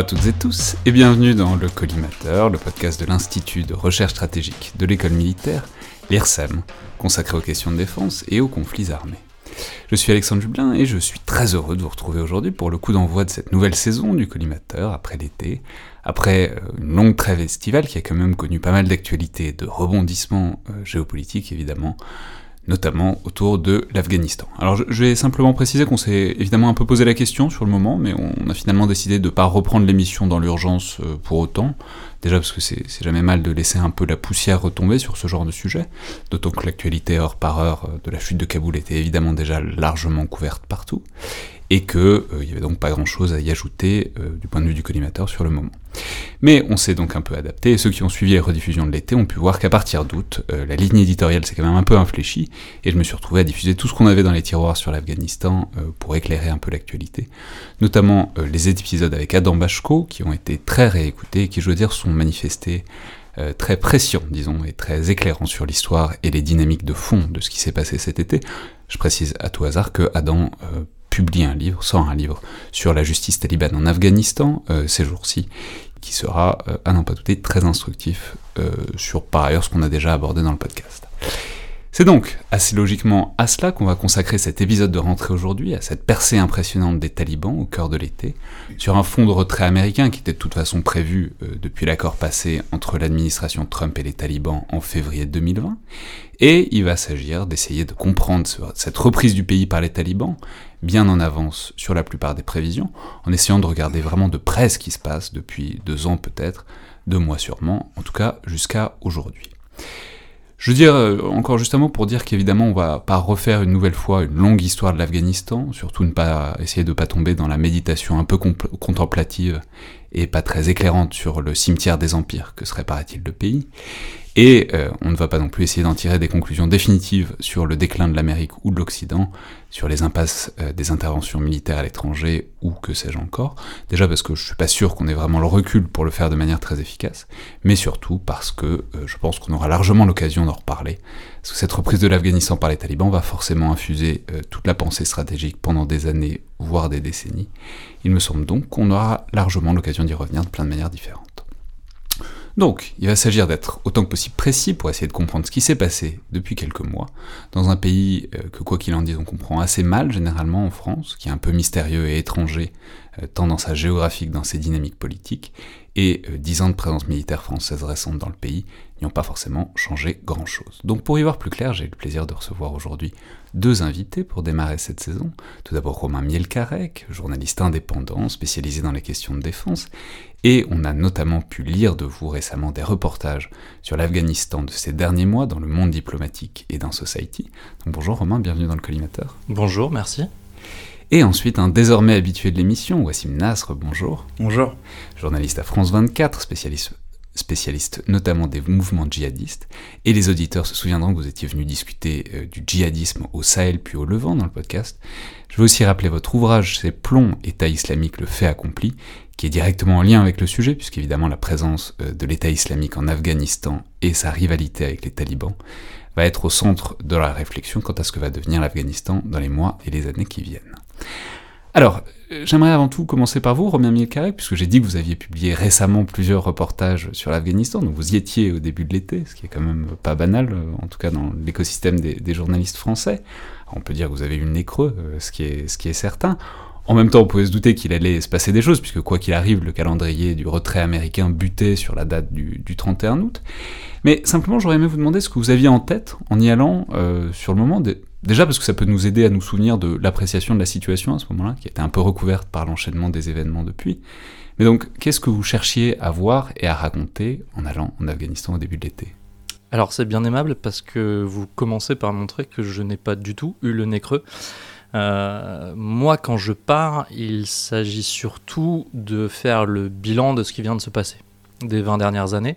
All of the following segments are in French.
À toutes et tous et bienvenue dans le Collimateur, le podcast de l'Institut de recherche stratégique de l'école militaire, l'IRSEM, consacré aux questions de défense et aux conflits armés. Je suis Alexandre Jublin et je suis très heureux de vous retrouver aujourd'hui pour le coup d'envoi de cette nouvelle saison du Collimateur après l'été, après euh, une longue trêve estivale qui a quand même connu pas mal d'actualités, de rebondissements euh, géopolitiques évidemment, notamment autour de l'Afghanistan. Alors je, vais simplement préciser qu'on s'est évidemment un peu posé la question sur le moment, mais on a finalement décidé de ne pas reprendre l'émission dans l'urgence euh, pour autant, déjà parce que c'est jamais mal de laisser un peu la poussière retomber sur ce genre de sujet, d'autant que l'actualité heure par heure de la chute de Kaboul était évidemment déjà largement couverte partout, et qu'il euh, n'y avait donc pas grand-chose à y ajouter euh, du point de vue du collimateur sur le moment. Mais on s'est donc un peu adapté, et ceux qui ont suivi les rediffusions de l'été ont pu voir qu'à partir d'août, euh, la ligne éditoriale s'est quand même un peu infléchie, et je me suis retrouvé à diffuser tout ce qu'on avait dans les tiroirs sur l'Afghanistan pour éclairer un peu l'actualité, notamment les épisodes avec Adam Bachko, qui ont été très réécoutés, et qui, je veux dire, sont manifestés très précieux, disons, et très éclairants sur l'histoire et les dynamiques de fond de ce qui s'est passé cet été. Je précise à tout hasard que Adam publie un livre, sort un livre sur la justice talibane en Afghanistan euh, ces jours-ci, qui sera, euh, à n'en pas douter, très instructif euh, sur par ailleurs ce qu'on a déjà abordé dans le podcast. C'est donc assez logiquement à cela qu'on va consacrer cet épisode de rentrée aujourd'hui, à cette percée impressionnante des talibans au cœur de l'été, sur un fond de retrait américain qui était de toute façon prévu euh, depuis l'accord passé entre l'administration Trump et les talibans en février 2020, et il va s'agir d'essayer de comprendre cette reprise du pays par les talibans, bien en avance sur la plupart des prévisions, en essayant de regarder vraiment de près ce qui se passe depuis deux ans peut-être, deux mois sûrement, en tout cas jusqu'à aujourd'hui. Je veux dire, euh, encore justement pour dire qu'évidemment on va pas refaire une nouvelle fois une longue histoire de l'Afghanistan, surtout ne pas essayer de pas tomber dans la méditation un peu contemplative et pas très éclairante sur le cimetière des empires que serait paraît-il le pays, et euh, on ne va pas non plus essayer d'en tirer des conclusions définitives sur le déclin de l'Amérique ou de l'Occident, sur les impasses euh, des interventions militaires à l'étranger ou que sais-je encore. Déjà parce que je suis pas sûr qu'on ait vraiment le recul pour le faire de manière très efficace, mais surtout parce que euh, je pense qu'on aura largement l'occasion d'en reparler. Parce que cette reprise de l'Afghanistan par les talibans va forcément infuser toute la pensée stratégique pendant des années, voire des décennies. Il me semble donc qu'on aura largement l'occasion d'y revenir de plein de manières différentes. Donc, il va s'agir d'être autant que possible précis pour essayer de comprendre ce qui s'est passé depuis quelques mois, dans un pays euh, que, quoi qu'il en dise, on comprend assez mal généralement en France, qui est un peu mystérieux et étranger, euh, tant dans sa géographique que dans ses dynamiques politiques, et euh, dix ans de présence militaire française récente dans le pays n'y ont pas forcément changé grand-chose. Donc pour y voir plus clair, j'ai le plaisir de recevoir aujourd'hui deux invités pour démarrer cette saison. Tout d'abord Romain Mielcarec, journaliste indépendant spécialisé dans les questions de défense, et on a notamment pu lire de vous récemment des reportages sur l'Afghanistan de ces derniers mois dans le monde diplomatique et dans Society. Donc bonjour Romain, bienvenue dans le collimateur. Bonjour, merci. Et ensuite un désormais habitué de l'émission, Wassim Nasr, bonjour. Bonjour. Journaliste à France 24, spécialiste spécialiste notamment des mouvements djihadistes, et les auditeurs se souviendront que vous étiez venu discuter euh, du djihadisme au Sahel puis au Levant dans le podcast. Je veux aussi rappeler votre ouvrage, c'est Plomb, État islamique, le fait accompli, qui est directement en lien avec le sujet, puisqu'évidemment la présence euh, de l'État islamique en Afghanistan et sa rivalité avec les talibans va être au centre de la réflexion quant à ce que va devenir l'Afghanistan dans les mois et les années qui viennent. Alors, euh, j'aimerais avant tout commencer par vous, Romain Mielcarek, puisque j'ai dit que vous aviez publié récemment plusieurs reportages sur l'Afghanistan, donc vous y étiez au début de l'été, ce qui est quand même pas banal, euh, en tout cas dans l'écosystème des, journalistes français. on peut dire que vous avez eu le nez creux, euh, ce qui est, certain. En même temps, on pouvait se douter qu'il allait se passer des choses, puisque quoi qu'il arrive, le calendrier du retrait américain butait sur la date du, 31 août. Mais simplement, j'aurais aimé vous demander ce que vous aviez en tête en y allant sur le moment. Déjà parce que ça peut nous aider à nous souvenir de l'appréciation de la situation à ce moment-là, qui était un peu recouverte par l'enchaînement des événements depuis. Mais donc, qu'est-ce que vous cherchiez à voir et à raconter en allant en Afghanistan au début de l'été? Alors c'est bien aimable parce que vous commencez par montrer que je n'ai pas du tout eu le nez creux. Euh, moi, quand je pars, il s'agit surtout de faire le bilan de ce qui vient de se passer des 20 dernières années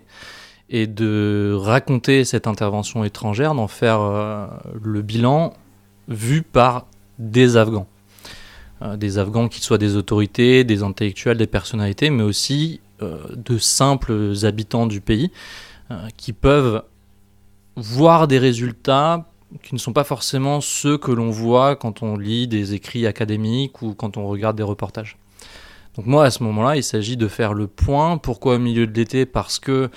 et de raconter cette intervention étrangère, d'en faire euh, le bilan vu par des Afghans. Euh, des Afghans qui soient des autorités, des intellectuels, des personnalités, mais aussi euh, de simples habitants du pays qui peuvent voir des résultats qui ne sont pas forcément ceux que l'on voit quand on lit des écrits académiques ou quand on regarde des reportages. Donc moi, à ce moment-là, il s'agit de faire le point. Pourquoi au milieu de l'été? Parce que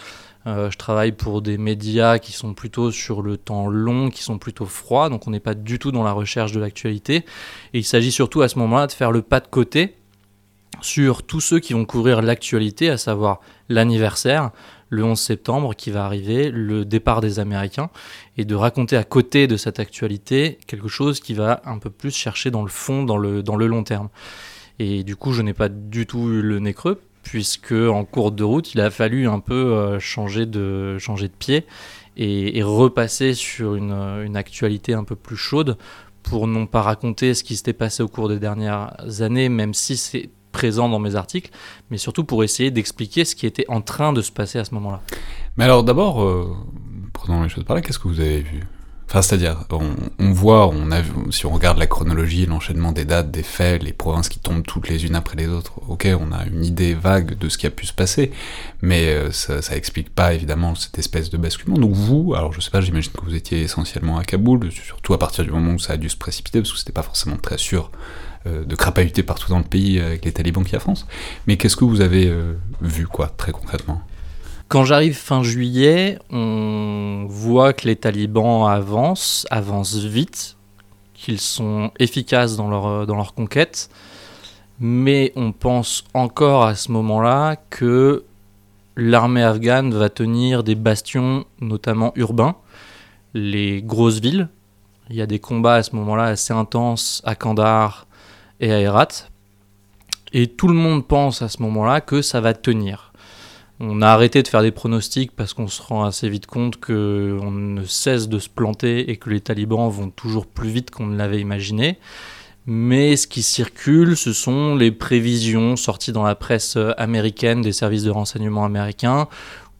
euh, je travaille pour des médias qui sont plutôt sur le temps long, qui sont plutôt froids, donc on n'est pas du tout dans la recherche de l'actualité. Et il s'agit surtout à ce moment-là de faire le pas de côté sur tous ceux qui vont couvrir l'actualité, à savoir l'anniversaire, le 11 septembre qui va arriver, le départ des Américains, et de raconter à côté de cette actualité quelque chose qui va un peu plus chercher dans le fond, dans le, long terme. Et du coup, je n'ai pas du tout eu le nez creux, puisque en cours de route, il a fallu un peu euh, changer, de, pied et, repasser sur une, une, actualité un peu plus chaude pour non pas raconter ce qui s'était passé au cours des dernières années, même si c'est présent dans mes articles, mais surtout pour essayer d'expliquer ce qui était en train de se passer à ce moment-là. Mais alors d'abord, euh, prenons les choses par là, qu'est-ce que vous avez vu? Enfin, c'est-à-dire, on, voit, si on regarde la chronologie, l'enchaînement des dates, des faits, les provinces qui tombent toutes les unes après les autres, ok, on a une idée vague de ce qui a pu se passer, mais euh, ça, ça explique pas évidemment cette espèce de basculement. Donc vous, alors je sais pas, j'imagine que vous étiez essentiellement à Kaboul, surtout à partir du moment où ça a dû se précipiter, parce que c'était pas forcément très sûr euh, de crapahuter partout dans le pays avec les talibans qui avancent. Mais qu'est-ce que vous avez euh, vu, quoi, très concrètement? Quand j'arrive fin juillet, on voit que les talibans avancent, avancent vite, qu'ils sont efficaces dans leur, euh, dans leur conquête, mais on pense encore à ce moment-là que l'armée afghane va tenir des bastions, notamment urbains, les grosses villes. Il y a des combats à ce moment-là assez intenses à Kandahar, et à Herat. Et tout le monde pense à ce moment-là que ça va tenir. On a arrêté de faire des pronostics parce qu'on se rend assez vite compte qu'on ne cesse de se planter et que les talibans vont toujours plus vite qu'on ne l'avait imaginé. Mais ce qui circule, ce sont les prévisions sorties dans la presse américaine des services de renseignement américains,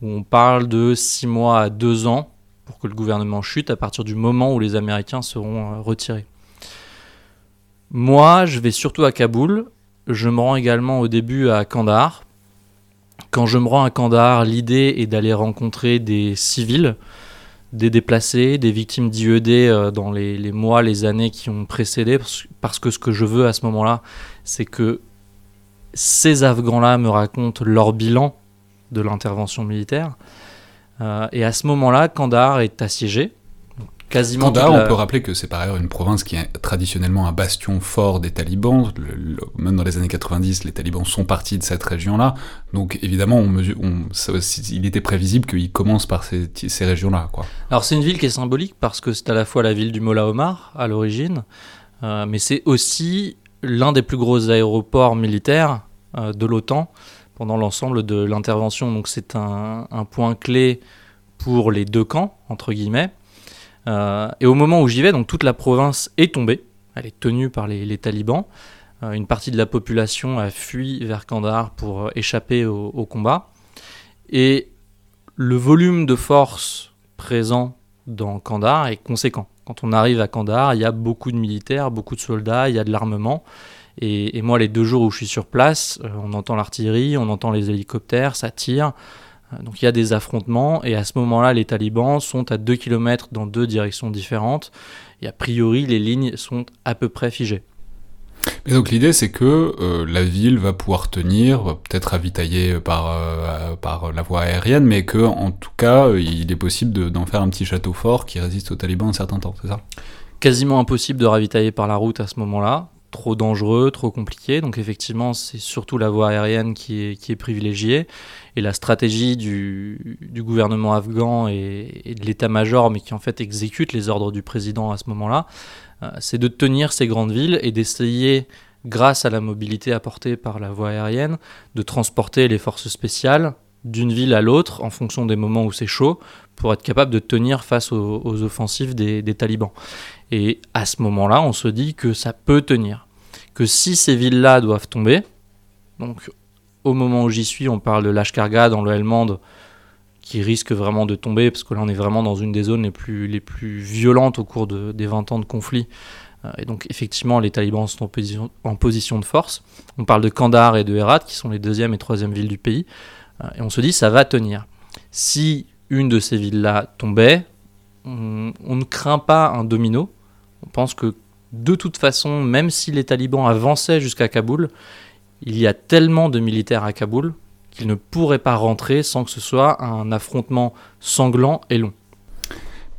où on parle de 6 mois à 2 ans pour que le gouvernement chute à partir du moment où les Américains seront euh, retirés. Moi, je vais surtout à Kaboul. Je me rends également au début à Kandahar. Quand je me rends à Kandahar, l'idée est d'aller rencontrer des civils, des déplacés, des victimes d'IED euh, dans les, mois, les années qui ont précédé, parce que ce que je veux à ce moment-là, c'est que ces Afghans-là me racontent leur bilan de l'intervention militaire. Euh, et à ce moment-là, Kandahar est assiégé quasiment. on peut rappeler que c'est par ailleurs une province qui est traditionnellement un bastion fort des talibans. même dans les années 90, les talibans sont partis de cette région-là. Donc évidemment, on mesure, il était prévisible qu'ils commencent par ces, ces régions-là. Alors c'est une ville qui est symbolique parce que c'est à la fois la ville du Mola Omar à l'origine, euh, mais c'est aussi l'un des plus gros aéroports militaires euh, de l'OTAN pendant l'ensemble de l'intervention. Donc c'est un, un point clé pour les deux camps, entre guillemets. Euh, et au moment où j'y vais, donc toute la province est tombée, elle est tenue par les, talibans. Euh, une partie de la population a fui vers Kandahar pour euh, échapper au, combat. Et le volume de force présent dans Kandahar est conséquent. Quand on arrive à Kandahar, il y a beaucoup de militaires, beaucoup de soldats, il y a de l'armement. Et, et, moi, les deux jours où je suis sur place, on entend l'artillerie, on entend les hélicoptères, ça tire. Donc il y a des affrontements et à ce moment-là, les talibans sont à 2 km dans deux directions différentes. Et a priori, les lignes sont à peu près figées. Mais donc l'idée c'est que euh, la ville va pouvoir tenir, peut-être ravitaillée par, euh, par la voie aérienne, mais que en tout cas il est possible d'en faire un petit château fort qui résiste aux talibans un certain temps, c'est ça? Quasiment impossible de ravitailler par la route à ce moment-là, trop dangereux, trop compliqué. Donc effectivement, c'est surtout la voie aérienne qui est, qui est privilégiée. Et la stratégie du, gouvernement afghan et, de l'état-major, mais qui en fait exécute les ordres du président à ce moment-là, euh, c'est de tenir ces grandes villes et d'essayer, grâce à la mobilité apportée par la voie aérienne, de transporter les forces spéciales d'une ville à l'autre en fonction des moments où c'est chaud pour être capable de tenir face aux, offensives des, talibans. Et à ce moment-là, on se dit que ça peut tenir. Que si ces villes-là doivent tomber, donc au moment où j'y suis, on parle de Lashkargad dans le Helmand qui risque vraiment de tomber, parce que là on est vraiment dans une des zones les plus, les plus violentes au cours de, des 20 ans de conflit. Euh, et donc effectivement, les talibans sont en position, en position de force. On parle de Kandahar et de Herat, qui sont les deuxième et troisième villes du pays. Euh, et on se dit, ça va tenir. Si une de ces villes-là tombait, on, ne craint pas un domino, on pense que de toute façon, même si les talibans avançaient jusqu'à Kaboul, Il y a tellement de militaires à Kaboul qu'ils ne pourraient pas rentrer sans que ce soit un affrontement sanglant et long.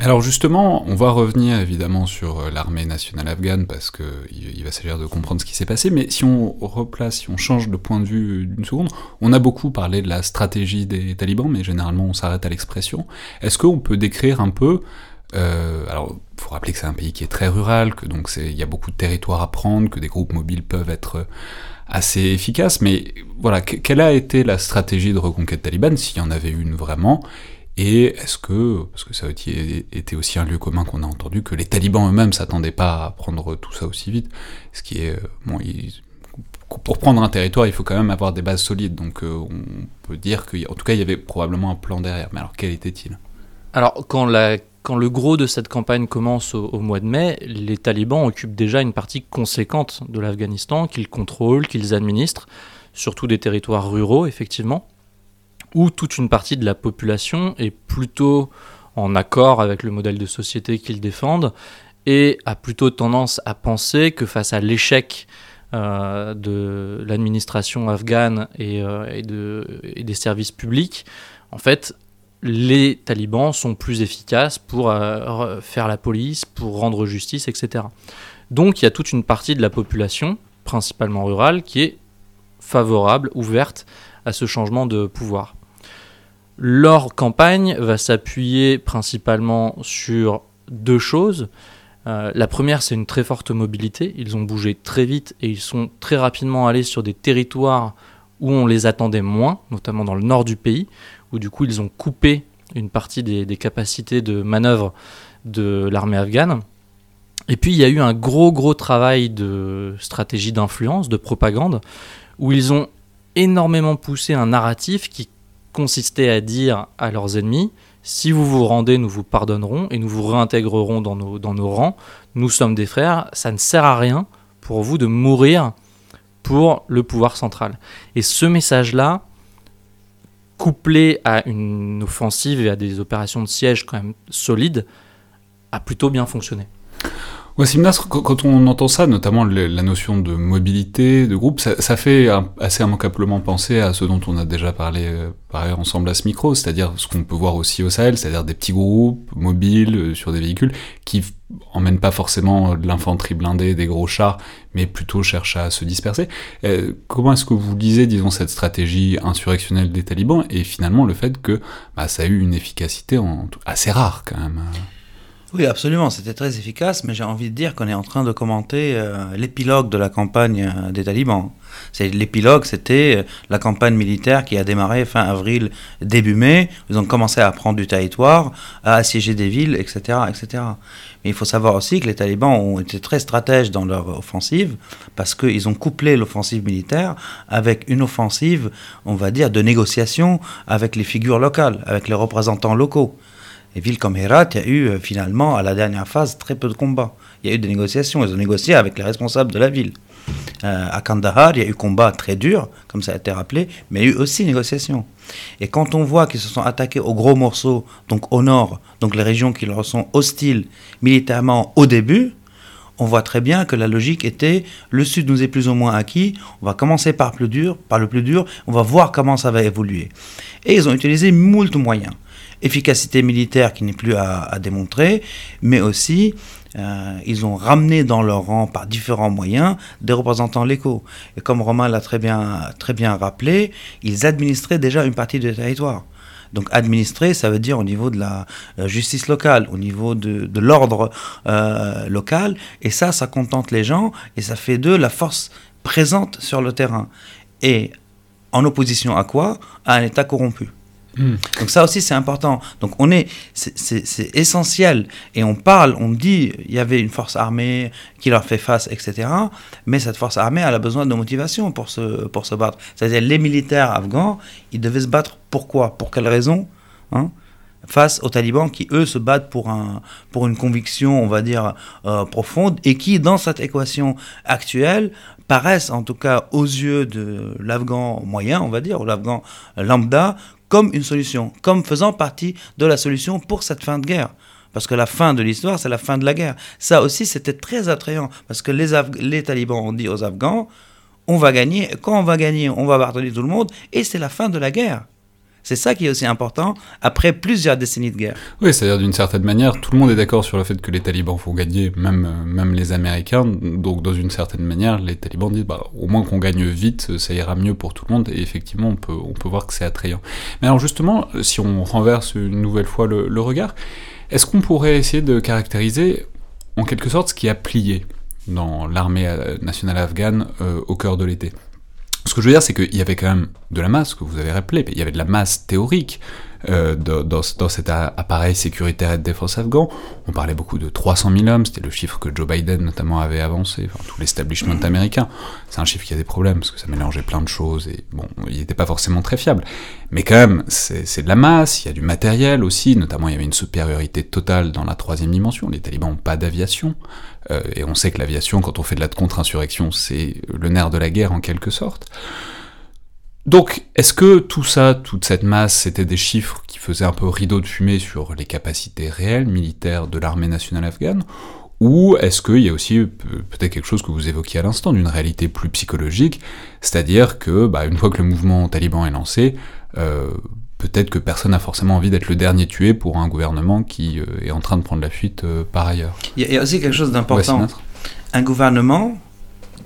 Alors justement, on va revenir évidemment sur euh, l'armée nationale afghane parce que il va s'agir de comprendre ce qui s'est passé, mais si on replace, si on change de point de vue d'une seconde, on a beaucoup parlé de la stratégie des talibans, mais généralement on s'arrête à l'expression. Est-ce qu'on peut décrire un peu euh, alors, faut rappeler que c'est un pays qui est très rural, que donc il y a beaucoup de territoires à prendre, que des groupes mobiles peuvent être assez efficaces, mais voilà, quelle a été la stratégie de reconquête talibane, s'il y en avait une vraiment, et est-ce que, parce que ça été aussi un lieu commun qu'on a entendu, que les talibans eux-mêmes s'attendaient pas à prendre tout ça aussi vite, ce qui est, bon, pour prendre un territoire, il faut quand même avoir des bases solides, donc euh, on peut dire qu'en tout cas, il y avait probablement un plan derrière, mais alors quel était-il? Alors, quand le gros de cette campagne commence au, mois de mai, les talibans occupent déjà une partie conséquente de l'Afghanistan qu'ils contrôlent, qu'ils administrent, surtout des territoires ruraux, effectivement, où toute une partie de la population est plutôt en accord avec le modèle de société qu'ils défendent et a plutôt tendance à penser que face à l'échec euh, de l'administration afghane et, euh, et, des services publics, en fait, les talibans sont plus efficaces pour euh, faire la police, pour rendre justice, etc. Donc il y a toute une partie de la population, principalement rurale, qui est favorable, ouverte à ce changement de pouvoir. Leur campagne va s'appuyer principalement sur deux choses. Euh, la première, c'est une très forte mobilité. Ils ont bougé très vite et ils sont très rapidement allés sur des territoires où on les attendait moins, notamment dans le nord du pays, où du coup ils ont coupé une partie des, capacités de manœuvre de l'armée afghane. Et puis il y a eu un gros gros travail de stratégie d'influence, de propagande, où ils ont énormément poussé un narratif qui consistait à dire à leurs ennemis, si vous vous rendez, nous vous pardonnerons et nous vous réintégrerons dans nos, dans nos rangs, nous sommes des frères, ça ne sert à rien pour vous de mourir pour le pouvoir central. Et ce message-là, couplé à une offensive et à des opérations de siège quand même solides, a plutôt bien fonctionné. Ouais, Simnas, quand on entend ça, notamment la notion de mobilité, de groupe, ça, fait assez immanquablement penser à ce dont on a déjà parlé euh, par ailleurs ensemble à ce micro, c'est-à-dire ce qu'on peut voir aussi au Sahel, c'est-à-dire des petits groupes mobiles euh, sur des véhicules qui emmènent pas forcément de l'infanterie blindée, des gros chars, mais plutôt cherchent à se disperser. Euh, comment est-ce que vous lisez, disons, cette stratégie insurrectionnelle des talibans et finalement le fait que bah, ça a eu une efficacité en, assez rare quand même oui, absolument, c'était très efficace, mais j'ai envie de dire qu'on est en train de commenter euh, l'épilogue de la campagne euh, des talibans. C'est l'épilogue, c'était euh, la campagne militaire qui a démarré fin avril, début mai. Ils ont commencé à prendre du territoire, à assiéger des villes, etc., etc. Mais il faut savoir aussi que les talibans ont été très stratèges dans leur offensive parce qu'ils ont couplé l'offensive militaire avec une offensive, on va dire, de négociation avec les figures locales, avec les représentants locaux. Et villes comme Herat, il y a eu euh, finalement, à la dernière phase, très peu de combats. Il y a eu des négociations. Ils ont négocié avec les responsables de la ville. Euh, à Kandahar, il y a eu combat très dur, comme ça a été rappelé, mais il y a eu aussi négociations. Et quand on voit qu'ils se sont attaqués aux gros morceaux, donc au nord, donc les régions qui leur sont hostiles militairement au début, on voit très bien que la logique était le sud nous est plus ou moins acquis, on va commencer par, plus dur, par le plus dur, on va voir comment ça va évoluer. Et ils ont utilisé moult moyens efficacité militaire qui n'est plus à, démontrer, mais aussi euh, ils ont ramené dans leur rang par différents moyens des représentants locaux. Et comme Romain l'a très bien, très bien rappelé, ils administraient déjà une partie du territoire. Donc administrer, ça veut dire au niveau de la euh, justice locale, au niveau de, l'ordre euh, local. Et ça, ça contente les gens et ça fait d'eux la force présente sur le terrain. Et en opposition à quoi? À un État corrompu. Hmm. Donc ça aussi c'est important. Donc on est, c'est essentiel et on parle, on dit, il y avait une force armée qui leur fait face, etc. Mais cette force armée, elle a besoin de motivation pour se pour se battre. C'est-à-dire les militaires afghans, ils devaient se battre. Pourquoi? Pour quelle raison hein? Face aux talibans qui, eux, se battent pour, un, pour une conviction, on va dire, euh, profonde, et qui, dans cette équation actuelle, paraissent, en tout cas aux yeux de l'Afghan moyen, on va dire, ou l'Afghan lambda, comme une solution, comme faisant partie de la solution pour cette fin de guerre. Parce que la fin de l'histoire, c'est la fin de la guerre. Ça aussi, c'était très attrayant, parce que les, talibans ont dit aux Afghans, on va gagner. Quand on va gagner, on va pardonner tout le monde et c'est la fin de la guerre. C'est ça qui est aussi important après plusieurs décennies de guerre. Oui, c'est-à-dire d'une certaine manière, tout le monde est d'accord sur le fait que les talibans font gagner, même, euh, même les Américains. Donc, dans une certaine manière, les talibans disent bah, au moins qu'on gagne vite, ça ira mieux pour tout le monde. Et effectivement, on peut, on peut voir que c'est attrayant. Mais alors, justement, si on renverse une nouvelle fois le, regard, est-ce qu'on pourrait essayer de caractériser en quelque sorte ce qui a plié dans l'armée euh, nationale afghane euh, au cœur de l'été? Ce que je veux dire, c'est qu'il y avait quand même de la masse, que vous avez rappelé, mais il y avait de la masse théorique euh, dans, dans, cet appareil sécuritaire et de défense afghan. On parlait beaucoup de 300 000 hommes, c'était le chiffre que Joe Biden notamment avait avancé, enfin tout l'establishment américain. C'est un chiffre qui a des problèmes, parce que ça mélangeait plein de choses, et bon, il n'était pas forcément très fiable. Mais quand même, c'est de la masse, il y a du matériel aussi, notamment il y avait une supériorité totale dans la troisième dimension, les talibans n'ont pas d'aviation, euh, et on sait que l'aviation, quand on fait de la contre-insurrection, c'est le nerf de la guerre en quelque sorte. Donc, est-ce que tout ça, toute cette masse, c'était des chiffres qui faisaient un peu rideau de fumée sur les capacités réelles militaires de l'armée nationale afghane? Ou est-ce qu'il y a aussi peut-être quelque chose que vous évoquiez à l'instant, d'une réalité plus psychologique, c'est-à-dire que, bah, une fois que le mouvement taliban est lancé, euh, peut-être que personne n'a forcément envie d'être le dernier tué pour un gouvernement qui euh, est en train de prendre la fuite euh, par ailleurs. Il y, a aussi quelque chose d'important. un gouvernement,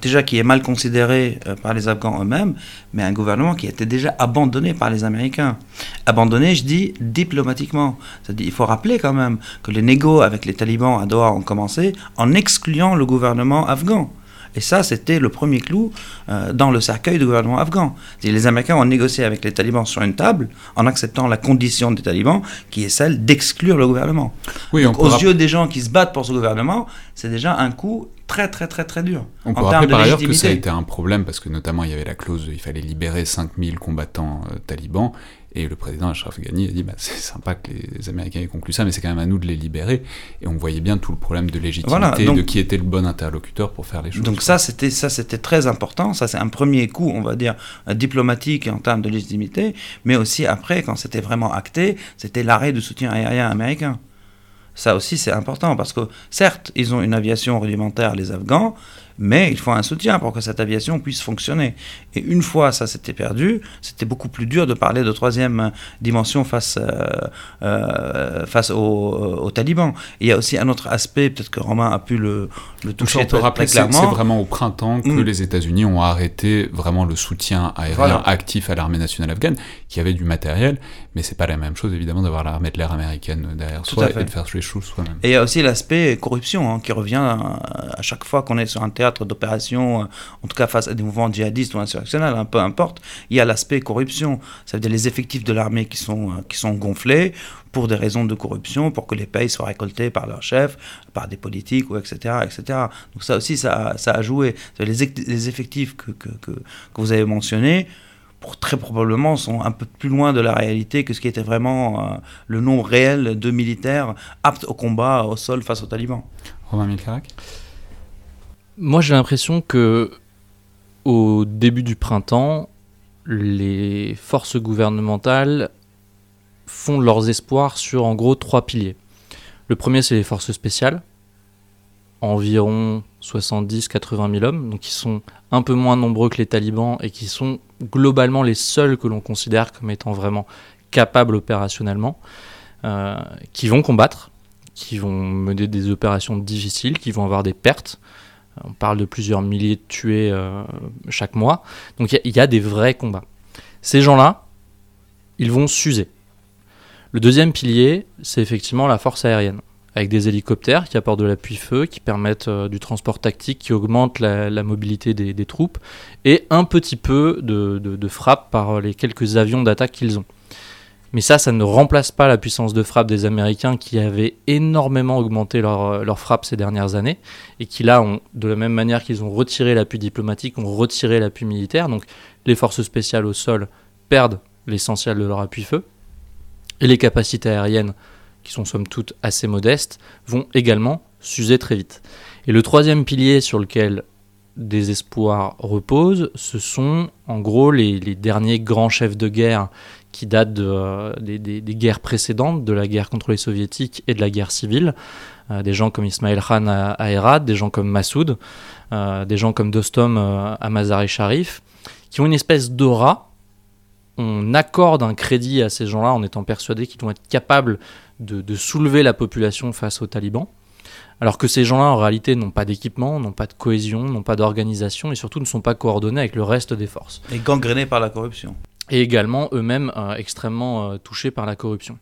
déjà qui est mal considéré euh, par les Afghans eux-mêmes, mais un gouvernement qui été déjà abandonné par les Américains. Abandonné, je dis diplomatiquement. Il faut rappeler quand même que les négos avec les talibans à Doha ont commencé en excluant le gouvernement afghan. Et ça, c'était le premier clou euh, dans le cercueil du gouvernement afghan. Les Américains ont négocié avec les talibans sur une table en acceptant la condition des talibans, qui est celle d'exclure le gouvernement. Oui, Donc, aux yeux des gens qui se battent pour ce gouvernement, c'est déjà un coup très très très très dur. On peut rappeler par ailleurs que ça a été un problème parce que notamment il y avait la clause il fallait libérer 5000 combattants euh, talibans et le président Ashraf Ghani a dit bah, c'est sympa que les Américains aient conclu ça, mais c'est quand même à nous de les libérer. Et on voyait bien tout le problème de légitimité, de qui était le bon interlocuteur pour faire les choses. Donc ça, c'était ça, c'était très important. Ça, c'est un premier coup, on va dire diplomatique en termes de légitimité, mais aussi après, quand c'était vraiment acté, c'était l'arrêt du soutien aérien américain. Ça aussi, c'est important parce que certes, ils ont une aviation rudimentaire, les Afghans, mais il faut un soutien pour que cette aviation puisse fonctionner. Et une fois ça s'était perdu, c'était beaucoup plus dur de parler de troisième dimension face, euh, euh, face aux, talibans. il y a aussi un autre aspect, peut-être que Romain a pu le, le toucher on peut rappeler clairement. C'est vraiment au printemps que mm. les États-Unis ont arrêté vraiment le soutien aérien actif à l'armée nationale afghane, qui avait du matériel, mais c'est pas la même chose évidemment d'avoir l'armée de l'air américaine derrière soi et de faire les choses soi-même. Et il y a aussi l'aspect corruption hein, qui revient à chaque fois qu'on est sur un terrain d'opération, en tout cas face à des mouvements djihadistes ou insurrectionnels, hein, peu importe, il y a l'aspect corruption. Ça veut dire les effectifs de l'armée qui sont, euh, qui sont gonflés pour des raisons de corruption, pour que les payes soient récoltés par leurs chefs, par des politiques, ou etc., etc. Donc ça aussi, ça, ça a joué. Les, les effectifs que, que, que, vous avez mentionnés, pour, très probablement sont un peu plus loin de la réalité que ce qui était vraiment euh, le nombre réel de militaires aptes au combat au sol face aux talibans. Romain Milcarac moi, j'ai l'impression que au début du printemps, les forces gouvernementales font leurs espoirs sur en gros trois piliers. Le premier, c'est les forces spéciales, environ 70-80 000 hommes, donc qui sont un peu moins nombreux que les talibans et qui sont globalement les seuls que l'on considère comme étant vraiment capables opérationnellement, euh, qui vont combattre, qui vont mener des opérations difficiles, qui vont avoir des pertes, on parle de plusieurs milliers de tués euh, chaque mois. Donc il y, a des vrais combats. Ces gens-là, ils vont s'user. Le deuxième pilier, c'est effectivement la force aérienne, avec des hélicoptères qui apportent de l'appui-feu, qui permettent euh, du transport tactique, qui augmentent la, mobilité des, troupes, et un petit peu de, de frappe par les quelques avions d'attaque qu'ils ont. Mais ça, ça ne remplace pas la puissance de frappe des Américains qui avaient énormément augmenté leur, euh, leur frappe ces dernières années et qui là, ont, de la même manière qu'ils ont retiré l'appui diplomatique, ont retiré l'appui militaire. Donc les forces spéciales au sol perdent l'essentiel de leur appui-feu et les capacités aériennes, qui sont somme toute assez modestes, vont également s'user très vite. Et le troisième pilier sur lequel des espoirs reposent, ce sont en gros les, derniers grands chefs de guerre qui datent de, des, guerres précédentes, de la guerre contre les soviétiques et de la guerre civile. Euh, des gens comme Ismail Khan à, Herat, des gens comme Massoud, euh, des gens comme Dostom euh, à Mazar-e Sharif, qui ont une espèce d'aura. On accorde un crédit à ces gens-là en étant persuadés qu'ils vont être capables de soulever la population face aux talibans. Alors que ces gens-là, en réalité, n'ont pas d'équipement, n'ont pas de cohésion, n'ont pas d'organisation et surtout ne sont pas coordonnés avec le reste des forces. Et gangrénés par la corruption. Et également eux-mêmes euh, extrêmement euh, touchés par la corruption.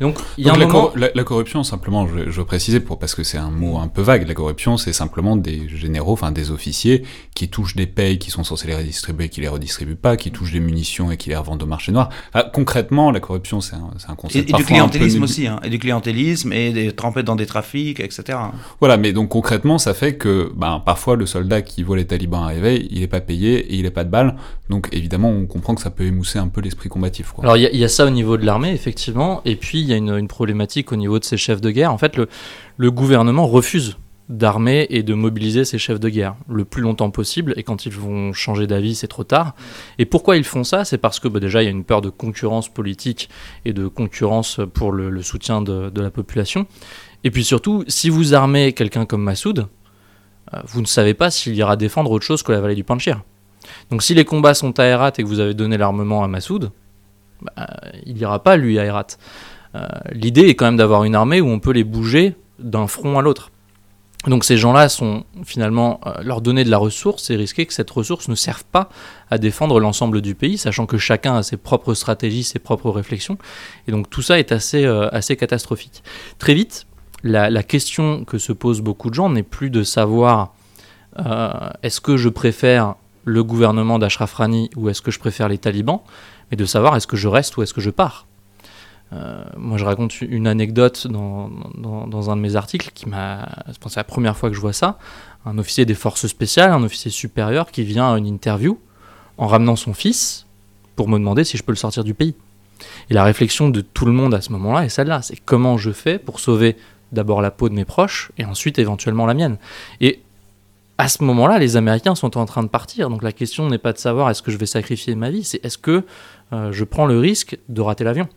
Donc, il y a un la, moment... la, corruption, simplement, je, je veux préciser, pour, parce que c'est un mot un peu vague, la corruption, c'est simplement des généraux, enfin des officiers, qui touchent des payes qui sont censés les redistribuer, qui les redistribuent pas, qui touchent des munitions et qui les revendent au marché noir. concrètement, la corruption, c'est un, un, concept. Et, et du clientélisme aussi, hein, et du clientélisme, et des trempés dans des trafics, etc. Voilà, mais donc concrètement, ça fait que ben, parfois le soldat qui voit les talibans arriver, il n'est pas payé et il n'est pas de balles. Donc évidemment, on comprend que ça peut émousser un peu l'esprit combatif. Quoi. Alors il y, y, a ça au niveau de l'armée, effectivement, et puis il y a une, problématique au niveau de ces chefs de guerre. En fait, le, gouvernement refuse d'armer et de mobiliser ces chefs de guerre le plus longtemps possible. Et quand ils vont changer d'avis, c'est trop tard. Et pourquoi ils font ça? C'est parce que bah, déjà, il y a une peur de concurrence politique et de concurrence pour le, soutien de, de, la population. Et puis surtout, si vous armez quelqu'un comme Massoud, euh, vous ne savez pas s'il ira défendre autre chose que la vallée du Panchir. Donc si les combats sont à Herat et que vous avez donné l'armement à Massoud, bah, il n'ira pas lui à Herat. Euh, l'idée est quand même d'avoir une armée où on peut les bouger d'un front à l'autre. Donc ces gens-là sont finalement euh, leur donner de la ressource et risquer que cette ressource ne serve pas à défendre l'ensemble du pays, sachant que chacun a ses propres stratégies, ses propres réflexions. Et donc tout ça est assez, euh, assez catastrophique. Très vite, la, question que se posent beaucoup de gens n'est plus de savoir est-ce que je préfère le gouvernement d'Ashraf Rani ou est-ce que je préfère les talibans, mais de savoir est-ce que je reste ou est-ce que je pars. Euh, moi, je raconte une anecdote dans, dans, un de mes articles qui m'a. C'est la première fois que je vois ça. Un officier des forces spéciales, un officier supérieur qui vient à une interview en ramenant son fils pour me demander si je peux le sortir du pays. Et la réflexion de tout le monde à ce moment-là est celle-là c'est comment je fais pour sauver d'abord la peau de mes proches et ensuite éventuellement la mienne. Et à ce moment-là, les Américains sont en train de partir. Donc la question n'est pas de savoir est-ce que je vais sacrifier ma vie, c'est est-ce que euh, je prends le risque de rater l'avion.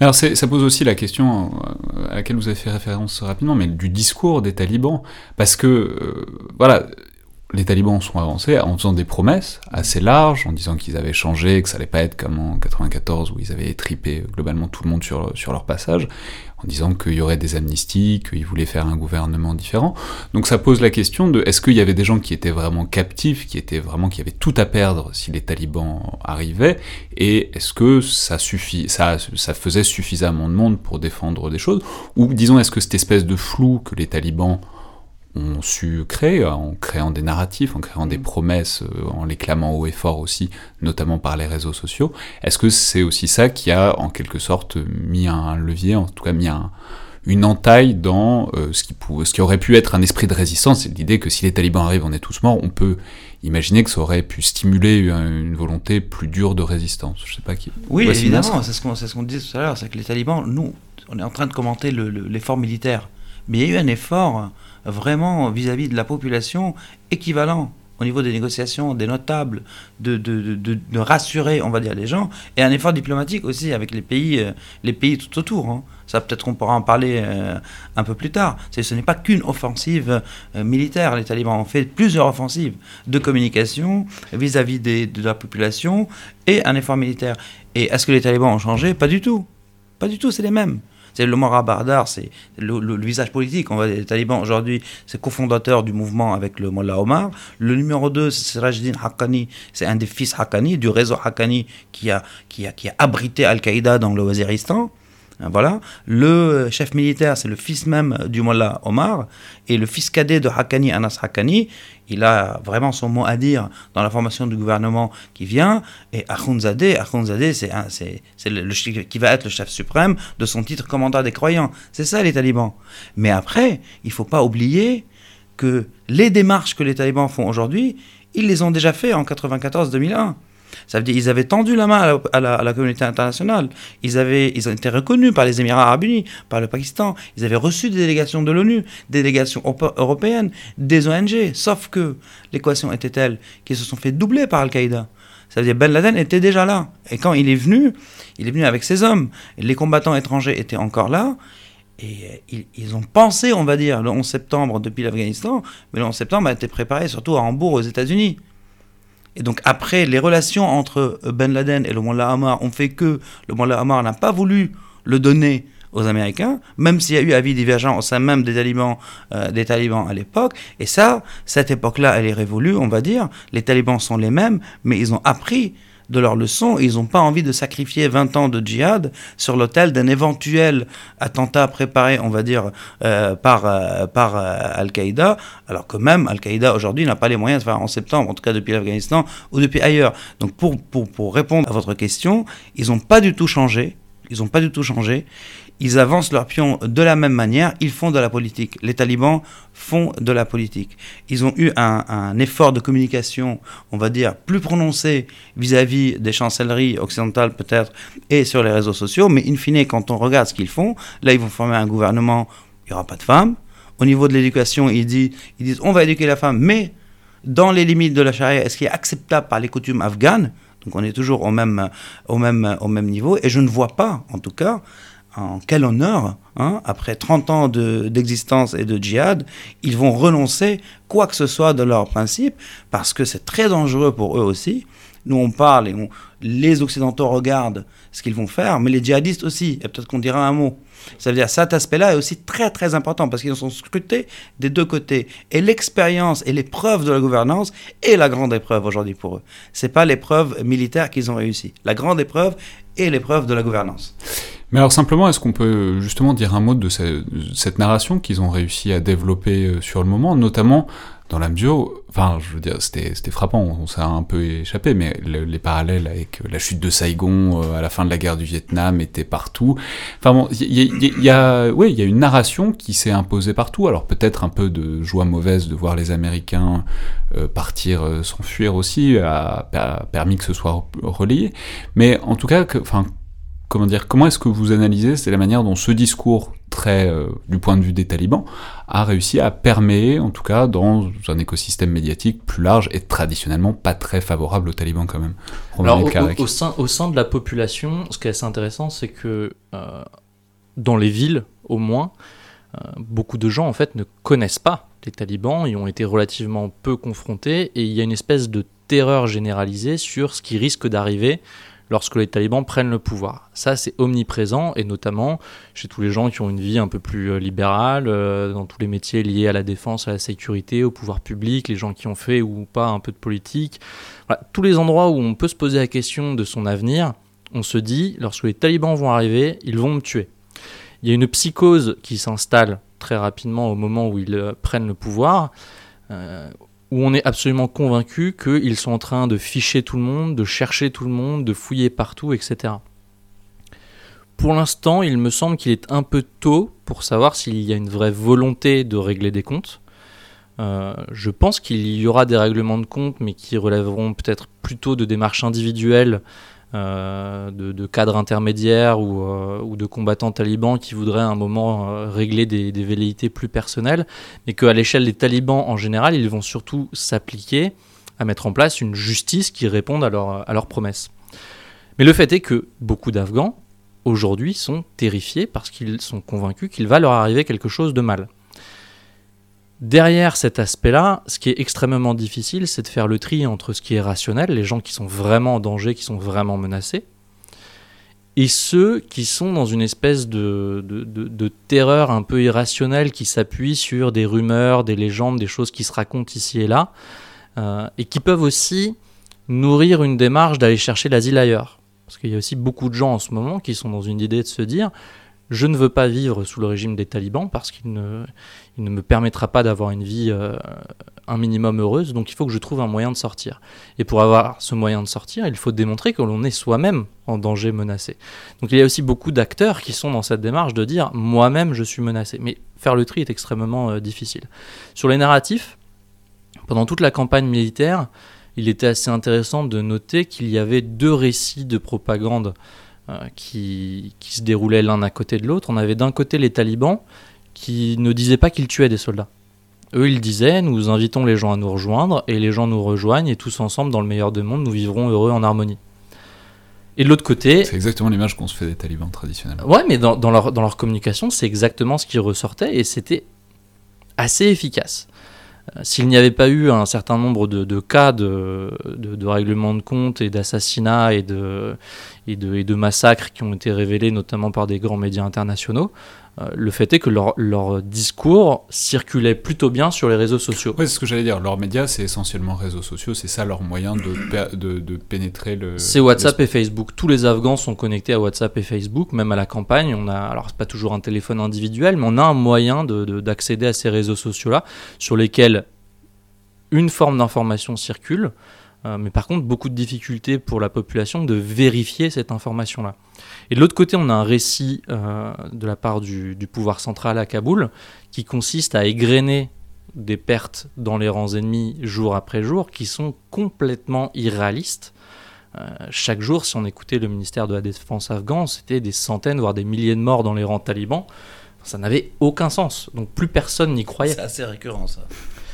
Alors ça pose aussi la question euh, à laquelle vous avez fait référence rapidement, mais du discours des talibans, parce que euh, voilà, les talibans sont avancés en faisant des promesses assez larges, en disant qu'ils avaient changé, que ça allait pas être comme en 94 où ils avaient tripé globalement tout le monde sur, sur leur passage, en disant qu'il y aurait des amnisties, qu'ils voulaient faire un gouvernement différent. Donc ça pose la question de est-ce qu'il y avait des gens qui étaient vraiment captifs, qui étaient vraiment qui avaient tout à perdre si les talibans arrivaient, et est-ce que ça suffit, ça, ça faisait suffisamment de monde pour défendre des choses, ou disons est-ce que cette espèce de flou que les talibans ont su créer, en créant des narratifs, en créant des mm. promesses, euh, en les clamant haut et fort aussi, notamment par les réseaux sociaux. Est-ce que c'est aussi ça qui a en quelque sorte mis un levier, en tout cas mis une entaille dans euh, ce, qui ce qui aurait pu être un esprit de résistance C'est l'idée que si les talibans arrivent, on est tous morts, on peut imaginer que ça aurait pu stimuler une, volonté plus dure de résistance. Je sais pas qui. Oui, évidemment, c'est ce qu'on ce disait tout à l'heure, c'est que les talibans, nous, on est en train de commenter l'effort militaire, mais il y a eu un effort vraiment vis-à-vis de la population équivalent au niveau des négociations, des notables, de, de, de, rassurer, on va dire, les gens, et un effort diplomatique aussi avec les pays, euh, les pays tout autour. Hein. Ça, peut-être on pourra en parler euh, un peu plus tard. Ce n'est pas qu'une offensive euh, militaire. Les talibans ont fait plusieurs offensives de communication vis-à-vis de la population et un effort militaire. Et est-ce que les talibans ont changé? Pas du tout. Pas du tout, c'est les mêmes. C'est le Mora Bardar, c'est le, visage politique. On va les talibans aujourd'hui, c'est cofondateur du mouvement avec le Mollah Omar. Le numéro 2, c'est Rajdin Haqqani, c'est un des fils Haqqani, du réseau Haqqani qui a, qui a, qui a abrité Al-Qaïda dans le Waziristan. Voilà. Le chef militaire, c'est le fils même du Mollah Omar. Et le fils cadet de Haqqani, Anas Haqqani, il a vraiment son mot à dire dans la formation du gouvernement qui vient. Et Akhundzadeh, Akhundzadeh c'est, c'est, le, qui va être le chef suprême de son titre commandant des croyants. C'est ça les talibans. Mais après, il faut pas oublier que les démarches que les talibans font aujourd'hui, ils les ont déjà fait en 94-2001. Ça veut dire qu'ils avaient tendu la main à la, communauté internationale. Ils, avaient, ils ont été reconnus par les Émirats arabes unis, par le Pakistan. Ils avaient reçu des délégations de l'ONU, des délégations européennes, des ONG. Sauf que l'équation était telle qu'ils se sont fait doubler par Al-Qaïda. Ça veut dire Ben Laden était déjà là. Et quand il est venu, il est venu avec ses hommes. les combattants étrangers étaient encore là. Et euh, ils, ont pensé, on va dire, le 11 septembre depuis l'Afghanistan, mais le 11 septembre a été préparé surtout à Hambourg, aux États-Unis. Et donc après, les relations entre Ben Laden et le Mullah Omar ont fait que le Mullah Omar n'a pas voulu le donner aux Américains, même s'il y a eu avis divergent au sein même des talibans, euh, des talibans à l'époque. Et ça, cette époque-là, elle est révolue, on va dire. Les talibans sont les mêmes, mais ils ont appris de leur leçon ils n'ont pas envie de sacrifier 20 ans de djihad sur l'autel d'un éventuel attentat préparé, on va dire, euh, par, euh, par Al-Qaïda, alors que même Al-Qaïda aujourd'hui n'a pas les moyens de faire en septembre, en tout cas depuis l'Afghanistan ou depuis ailleurs. Donc pour, pour, pour répondre à votre question, ils n'ont pas du tout changé. Ils n'ont pas du tout changé ils avancent leurs pions de la même manière, ils font de la politique. Les talibans font de la politique. Ils ont eu un, effort de communication, on va dire, plus prononcé vis-à-vis des chancelleries occidentales peut-être et sur les réseaux sociaux, mais in fine, quand on regarde ce qu'ils font, là, ils vont former un gouvernement, il n'y aura pas de femmes. Au niveau de l'éducation, ils disent, on va éduquer la femme, mais dans les limites de la charia, est-ce qui est acceptable par les coutumes afghanes? Donc on est toujours au même niveau. Et je ne vois pas, en tout cas, en quel honneur, hein, après 30 ans d'existence et de djihad, ils vont renoncer quoi que ce soit de leurs principes, parce que c'est très dangereux pour eux aussi. Nous, on parle et les Occidentaux regardent ce qu'ils vont faire, mais les djihadistes aussi, et peut-être qu'on dira un mot. Ça veut dire cet aspect-là est aussi très très important parce qu'ils sont scrutés des deux côtés. Et l'expérience et l'épreuve de la gouvernance est la grande épreuve aujourd'hui pour eux. C'est pas l'épreuve militaire qu'ils ont réussi. La grande épreuve est l'épreuve de la gouvernance. Mais alors simplement, est-ce qu'on peut justement dire un mot de cette narration qu'ils ont réussi à développer euh, sur le moment, notamment dans la mesure, enfin, je veux dire, c'était frappant, on s'est un peu échappé, mais les parallèles avec la chute de Saigon euh, à la fin de la guerre du Vietnam étaient partout. Enfin bon, il y, a, ouais, il y a une narration qui s'est imposée partout. Alors peut-être un peu de joie mauvaise de voir les Américains euh, partir, s'enfuir aussi, a, a, permis que ce soit relayé. Mais en tout cas, enfin, comment dire, comment est-ce que vous analysez c'est la manière dont ce discours très euh, du point de vue des talibans a réussi à perméer, en tout cas dans un écosystème médiatique plus large et traditionnellement pas très favorable aux talibans quand même. Alors, au, sein, au sein de la population, ce qui est assez intéressant, c'est que euh, dans les villes, au moins, euh, beaucoup de gens en fait ne connaissent pas les talibans, ils ont été relativement peu confrontés et il y a une espèce de terreur généralisée sur ce qui risque d'arriver lorsque les talibans prennent le pouvoir. Ça, c'est omniprésent, et notamment chez tous les gens qui ont une vie un peu plus euh, libérale, euh, dans tous les métiers liés à la défense, à la sécurité, au pouvoir public, les gens qui ont fait ou pas un peu de politique. tous les endroits où on peut se poser la question de son avenir, on se dit, lorsque les talibans vont arriver, ils vont me tuer. Il y a une psychose qui s'installe très rapidement au moment où ils euh, prennent le pouvoir où on est absolument convaincu qu'ils sont en train de ficher tout le monde, de chercher tout le monde, de fouiller partout, etc. Pour l'instant, il me semble qu'il est un peu tôt pour savoir s'il y a une vraie volonté de régler des comptes. Euh, je pense qu'il y aura des règlements de comptes, mais qui relèveront peut-être plutôt de démarches individuelles euh, de, cadres intermédiaires euh, ou, de combattants talibans qui voudraient à un moment euh, régler des, velléités plus personnelles, mais qu'à l'échelle des talibans en général, ils vont surtout s'appliquer à mettre en place une justice qui réponde à, à leurs promesses. Mais le fait est que beaucoup d'Afghans, aujourd'hui, sont terrifiés parce qu'ils sont convaincus qu'il va leur arriver quelque chose de mal. Derrière cet aspect-là, ce qui est extrêmement difficile, c'est de faire le tri entre ce qui est rationnel, les gens qui sont vraiment en danger, qui sont vraiment menacés, et ceux qui sont dans une espèce de, de, terreur un peu irrationnelle qui s'appuie sur des rumeurs, des légendes, des choses qui se racontent ici et là, euh, et qui peuvent aussi nourrir une démarche d'aller chercher l'asile ailleurs. Parce qu'il y a aussi beaucoup de gens en ce moment qui sont dans une idée de se dire je ne veux pas vivre sous le régime des talibans parce qu'il ne, me permettra pas d'avoir une vie euh, un minimum heureuse, donc il faut que je trouve un moyen de sortir. Et pour avoir ce moyen de sortir, il faut démontrer que l'on est soi-même en danger menacé. Donc il y a aussi beaucoup d'acteurs qui sont dans cette démarche de dire moi-même je suis menacé. Mais faire le tri est extrêmement euh, difficile. Sur les narratifs, pendant toute la campagne militaire, il était assez intéressant de noter qu'il y avait deux récits de propagande qui, qui se déroulaient l'un à côté de l'autre. On avait d'un côté les talibans qui ne disaient pas qu'ils tuaient des soldats. Eux, ils disaient, nous invitons les gens à nous rejoindre, et les gens nous rejoignent, et tous ensemble, dans le meilleur des mondes, nous vivrons heureux en harmonie. Et de l'autre côté... C'est exactement l'image qu'on se fait des talibans traditionnellement. Ouais, mais dans, dans leur, dans leur communication, c'est exactement ce qui ressortait, et c'était assez efficace. Euh, S'il n'y avait pas eu un certain nombre de, de cas de, de, de règlement de compte et d'assassinats et de, et, de, et de massacres qui ont été révélés notamment par des grands médias internationaux, euh, le fait est que leur, leur, discours circulait plutôt bien sur les réseaux sociaux. Oui, c'est ce que j'allais dire. Leurs médias, c'est essentiellement réseaux sociaux, c'est ça leur moyen de, de, de pénétrer le. C'est WhatsApp et Facebook. Tous les Afghans sont connectés à WhatsApp et Facebook, même à la campagne. On a, alors c'est pas toujours un téléphone individuel, mais on a un moyen d'accéder à ces réseaux sociaux-là, sur lesquels une forme d'information circule. Euh, mais par contre, beaucoup de difficultés pour la population de vérifier cette information-là. Et de l'autre côté, on a un récit euh, de la part du, pouvoir central à Kaboul qui consiste à égrener des pertes dans les rangs ennemis jour après jour qui sont complètement irréalistes. Euh, chaque jour, si on écoutait le ministère de la Défense afghan, c'était des centaines, voire des milliers de morts dans les rangs talibans. Ça n'avait aucun sens. Donc plus personne n'y croyait. C'est assez récurrent ça.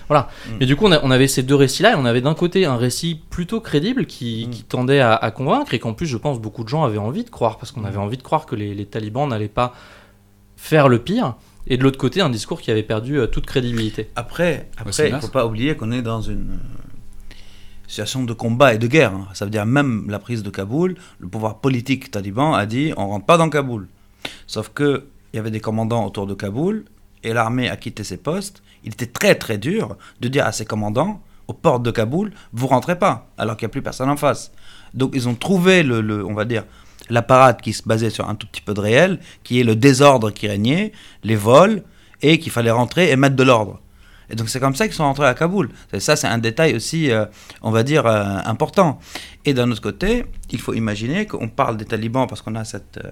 Voilà. Mm. Et du coup, on, a, on, avait ces deux récits-là, et on avait d'un côté un récit plutôt crédible qui, mm. qui tendait à, à, convaincre, et qu'en plus, je pense, beaucoup de gens avaient envie de croire, parce qu'on mm. avait envie de croire que les, les talibans n'allaient pas faire le pire. Et de l'autre côté, un discours qui avait perdu euh, toute crédibilité. Après, après il ne faut pas oublier qu'on est dans une euh, situation de combat et de guerre. Hein. Ça veut dire même la prise de Kaboul, le pouvoir politique taliban a dit on rentre pas dans Kaboul. Sauf que il y avait des commandants autour de Kaboul et l'armée a quitté ses postes il était très très dur de dire à ses commandants, aux portes de Kaboul, vous rentrez pas, alors qu'il n'y a plus personne en face. Donc ils ont trouvé le, on va dire, la qui se basait sur un tout petit peu de réel, qui est le désordre qui régnait, les vols, et qu'il fallait rentrer et mettre de l'ordre. Et donc c'est comme ça qu'ils sont rentrés à Kaboul. Ça, c'est un détail aussi, euh, on va dire, euh, important. Et d'un autre côté, il faut imaginer qu'on parle des talibans parce qu'on a cette... Euh,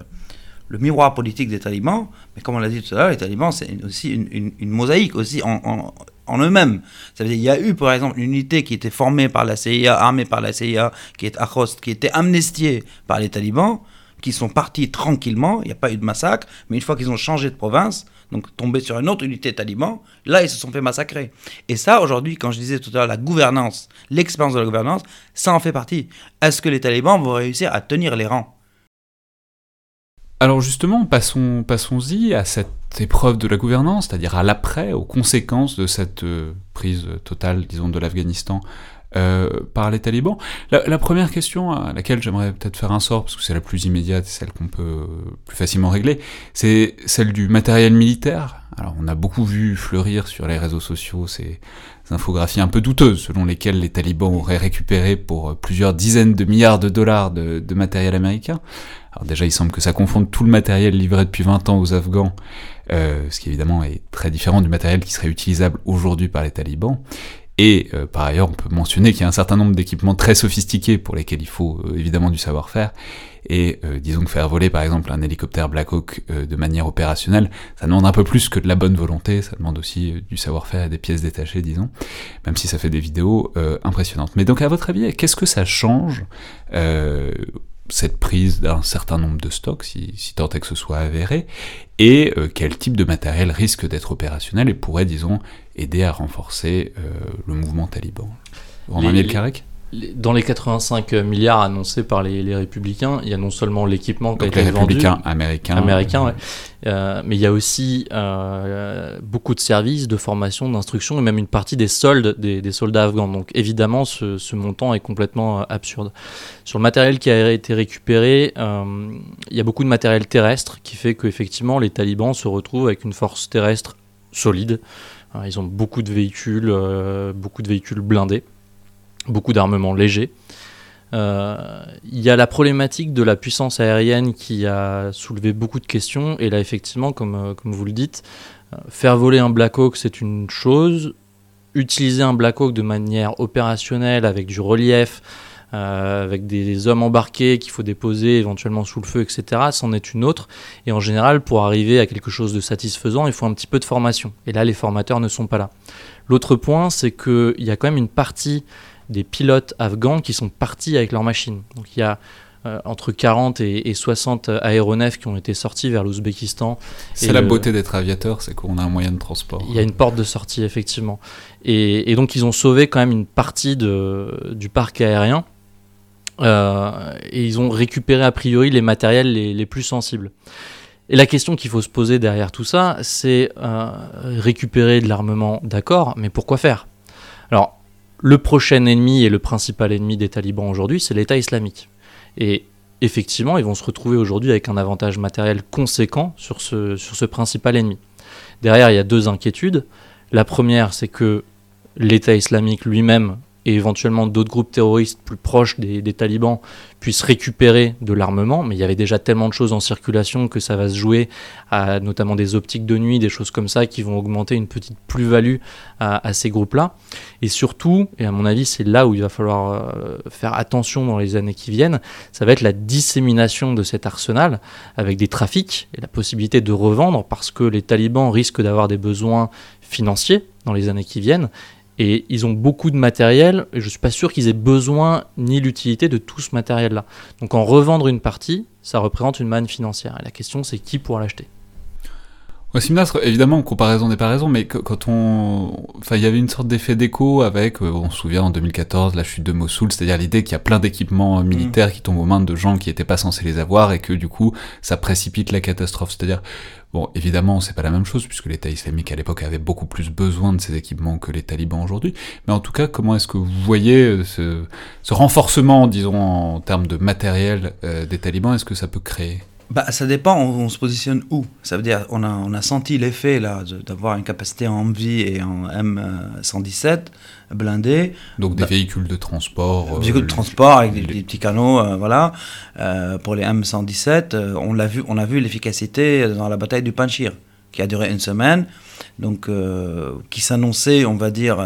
le miroir politique des talibans, mais comme on l'a dit tout à l'heure, les talibans, c'est aussi une, mosaïque aussi en, eux-mêmes. Ça veut dire, il y a eu, par exemple, une unité qui était formée par la CIA, armée par la CIA, qui est Akhost, qui était amnistiée par les talibans, qui sont partis tranquillement, il n'y a pas eu de massacre, mais une fois qu'ils ont changé de province, donc tombé sur une autre unité taliban, là, ils se sont fait massacrer. Et ça, aujourd'hui, quand je disais tout à l'heure la gouvernance, l'expérience de la gouvernance, ça en fait partie. Est-ce que les talibans vont réussir à tenir les rangs? Alors justement, passons, passons-y à cette épreuve de la gouvernance, c'est-à-dire à l'après, aux conséquences de cette euh, prise totale, disons, de l'Afghanistan euh, par les talibans. La, la, première question à laquelle j'aimerais peut-être faire un sort, parce que c'est la plus immédiate, celle qu'on peut plus facilement régler, c'est celle du matériel militaire. Alors on a beaucoup vu fleurir sur les réseaux sociaux ces infographies un peu douteuses, selon lesquelles les talibans auraient récupéré pour plusieurs dizaines de milliards de dollars de, de matériel américain. Alors déjà, il semble que ça confonde tout le matériel livré depuis 20 ans aux Afghans, euh, ce qui évidemment est très différent du matériel qui serait utilisable aujourd'hui par les talibans. Et euh, par ailleurs, on peut mentionner qu'il y a un certain nombre d'équipements très sophistiqués pour lesquels il faut euh, évidemment du savoir-faire. Et euh, disons que faire voler par exemple un hélicoptère Black Hawk de manière opérationnelle, ça demande un peu plus que de la bonne volonté, ça demande aussi du savoir-faire et des pièces détachées, disons, même si ça fait des vidéos impressionnantes. Mais donc à votre avis, qu'est-ce que ça change cette prise d'un certain nombre de stocks, si, tant est que ce soit avéré, et quel type de matériel risque d'être opérationnel et pourrait, disons, aider à renforcer euh, le mouvement taliban. Romain dans les 85 milliards annoncés par les, les républicains, il y a non seulement l'équipement qui a été les vendu, républicains américains, américains ouais. euh, mais il y a aussi euh, beaucoup de services, de formation, d'instruction et même une partie des soldes des, des soldats afghans. Donc évidemment, ce, ce montant est complètement euh, absurde. Sur le matériel qui a été récupéré, euh, il y a beaucoup de matériel terrestre qui fait qu'effectivement les talibans se retrouvent avec une force terrestre solide. Ils ont beaucoup de véhicules, euh, beaucoup de véhicules blindés beaucoup d'armements légers. Euh, il y a la problématique de la puissance aérienne qui a soulevé beaucoup de questions. Et là, effectivement, comme, euh, comme vous le dites, faire voler un Black Hawk, c'est une chose. Utiliser un Black Hawk de manière opérationnelle, avec du relief, euh, avec des hommes embarqués qu'il faut déposer éventuellement sous le feu, etc., c'en est une autre. Et en général, pour arriver à quelque chose de satisfaisant, il faut un petit peu de formation. Et là, les formateurs ne sont pas là. L'autre point, c'est qu'il y a quand même une partie des pilotes afghans qui sont partis avec leurs machines. Donc il y a euh, entre 40 et, 60 aéronefs qui ont été sortis vers l'Ouzbékistan. C'est la beauté d'être aviateur, c'est qu'on a un moyen de transport. Il y a une porte de sortie, effectivement. Et, donc ils ont sauvé quand même une partie de, du parc aérien. Euh, et ils ont récupéré a priori les matériels les, plus sensibles. Et la question qu'il faut se poser derrière tout ça, c'est euh, récupérer de l'armement, d'accord, mais pourquoi faire? Alors, le prochain ennemi et le principal ennemi des talibans aujourd'hui, c'est l'État islamique. Et effectivement, ils vont se retrouver aujourd'hui avec un avantage matériel conséquent sur ce, sur ce principal ennemi. Derrière, il y a deux inquiétudes. La première, c'est que l'État islamique lui-même et éventuellement d'autres groupes terroristes plus proches des, talibans puissent récupérer de l'armement, mais il y avait déjà tellement de choses en circulation que ça va se jouer à notamment des optiques de nuit, des choses comme ça qui vont augmenter une petite plus-value à, ces groupes-là. Et surtout, et à mon avis c'est là où il va falloir euh, faire attention dans les années qui viennent, ça va être la dissémination de cet arsenal avec des trafics et la possibilité de revendre parce que les talibans risquent d'avoir des besoins financiers dans les années qui viennent et ils ont beaucoup de matériel, et je ne suis pas sûr qu'ils aient besoin ni l'utilité de tout ce matériel-là. Donc en revendre une partie, ça représente une manne financière. Et la question, c'est qui pourra l'acheter? Simnastre, évidemment, comparaison n'est pas raison, mais quand on, enfin, il y avait une sorte d'effet d'écho avec, euh, on se souvient en 2014, la chute de Mossoul, c'est-à-dire l'idée qu'il y a plein d'équipements euh, mm. militaires qui tombent aux mains de gens qui n'étaient pas censés les avoir et que du coup, ça précipite la catastrophe. C'est-à-dire, bon, évidemment, c'est pas la même chose puisque l'État islamique à l'époque avait beaucoup plus besoin de ces équipements que les talibans aujourd'hui. Mais en tout cas, comment est-ce que vous voyez euh, ce, ce renforcement, disons, en termes de matériel des talibans, est-ce que ça peut créer? Bah, ça dépend, on, se positionne où? Ça veut dire, on a, senti l'effet d'avoir une capacité en MV et en M117 blindé. Donc des bah, véhicules de transport. Des véhicules de euh, transport avec des, petits canaux, euh, voilà. Euh, pour les M117, on l'a vu, on a vu l'efficacité dans la bataille du Panchir, qui a duré une semaine. Donc, qui s'annonçait, on va dire,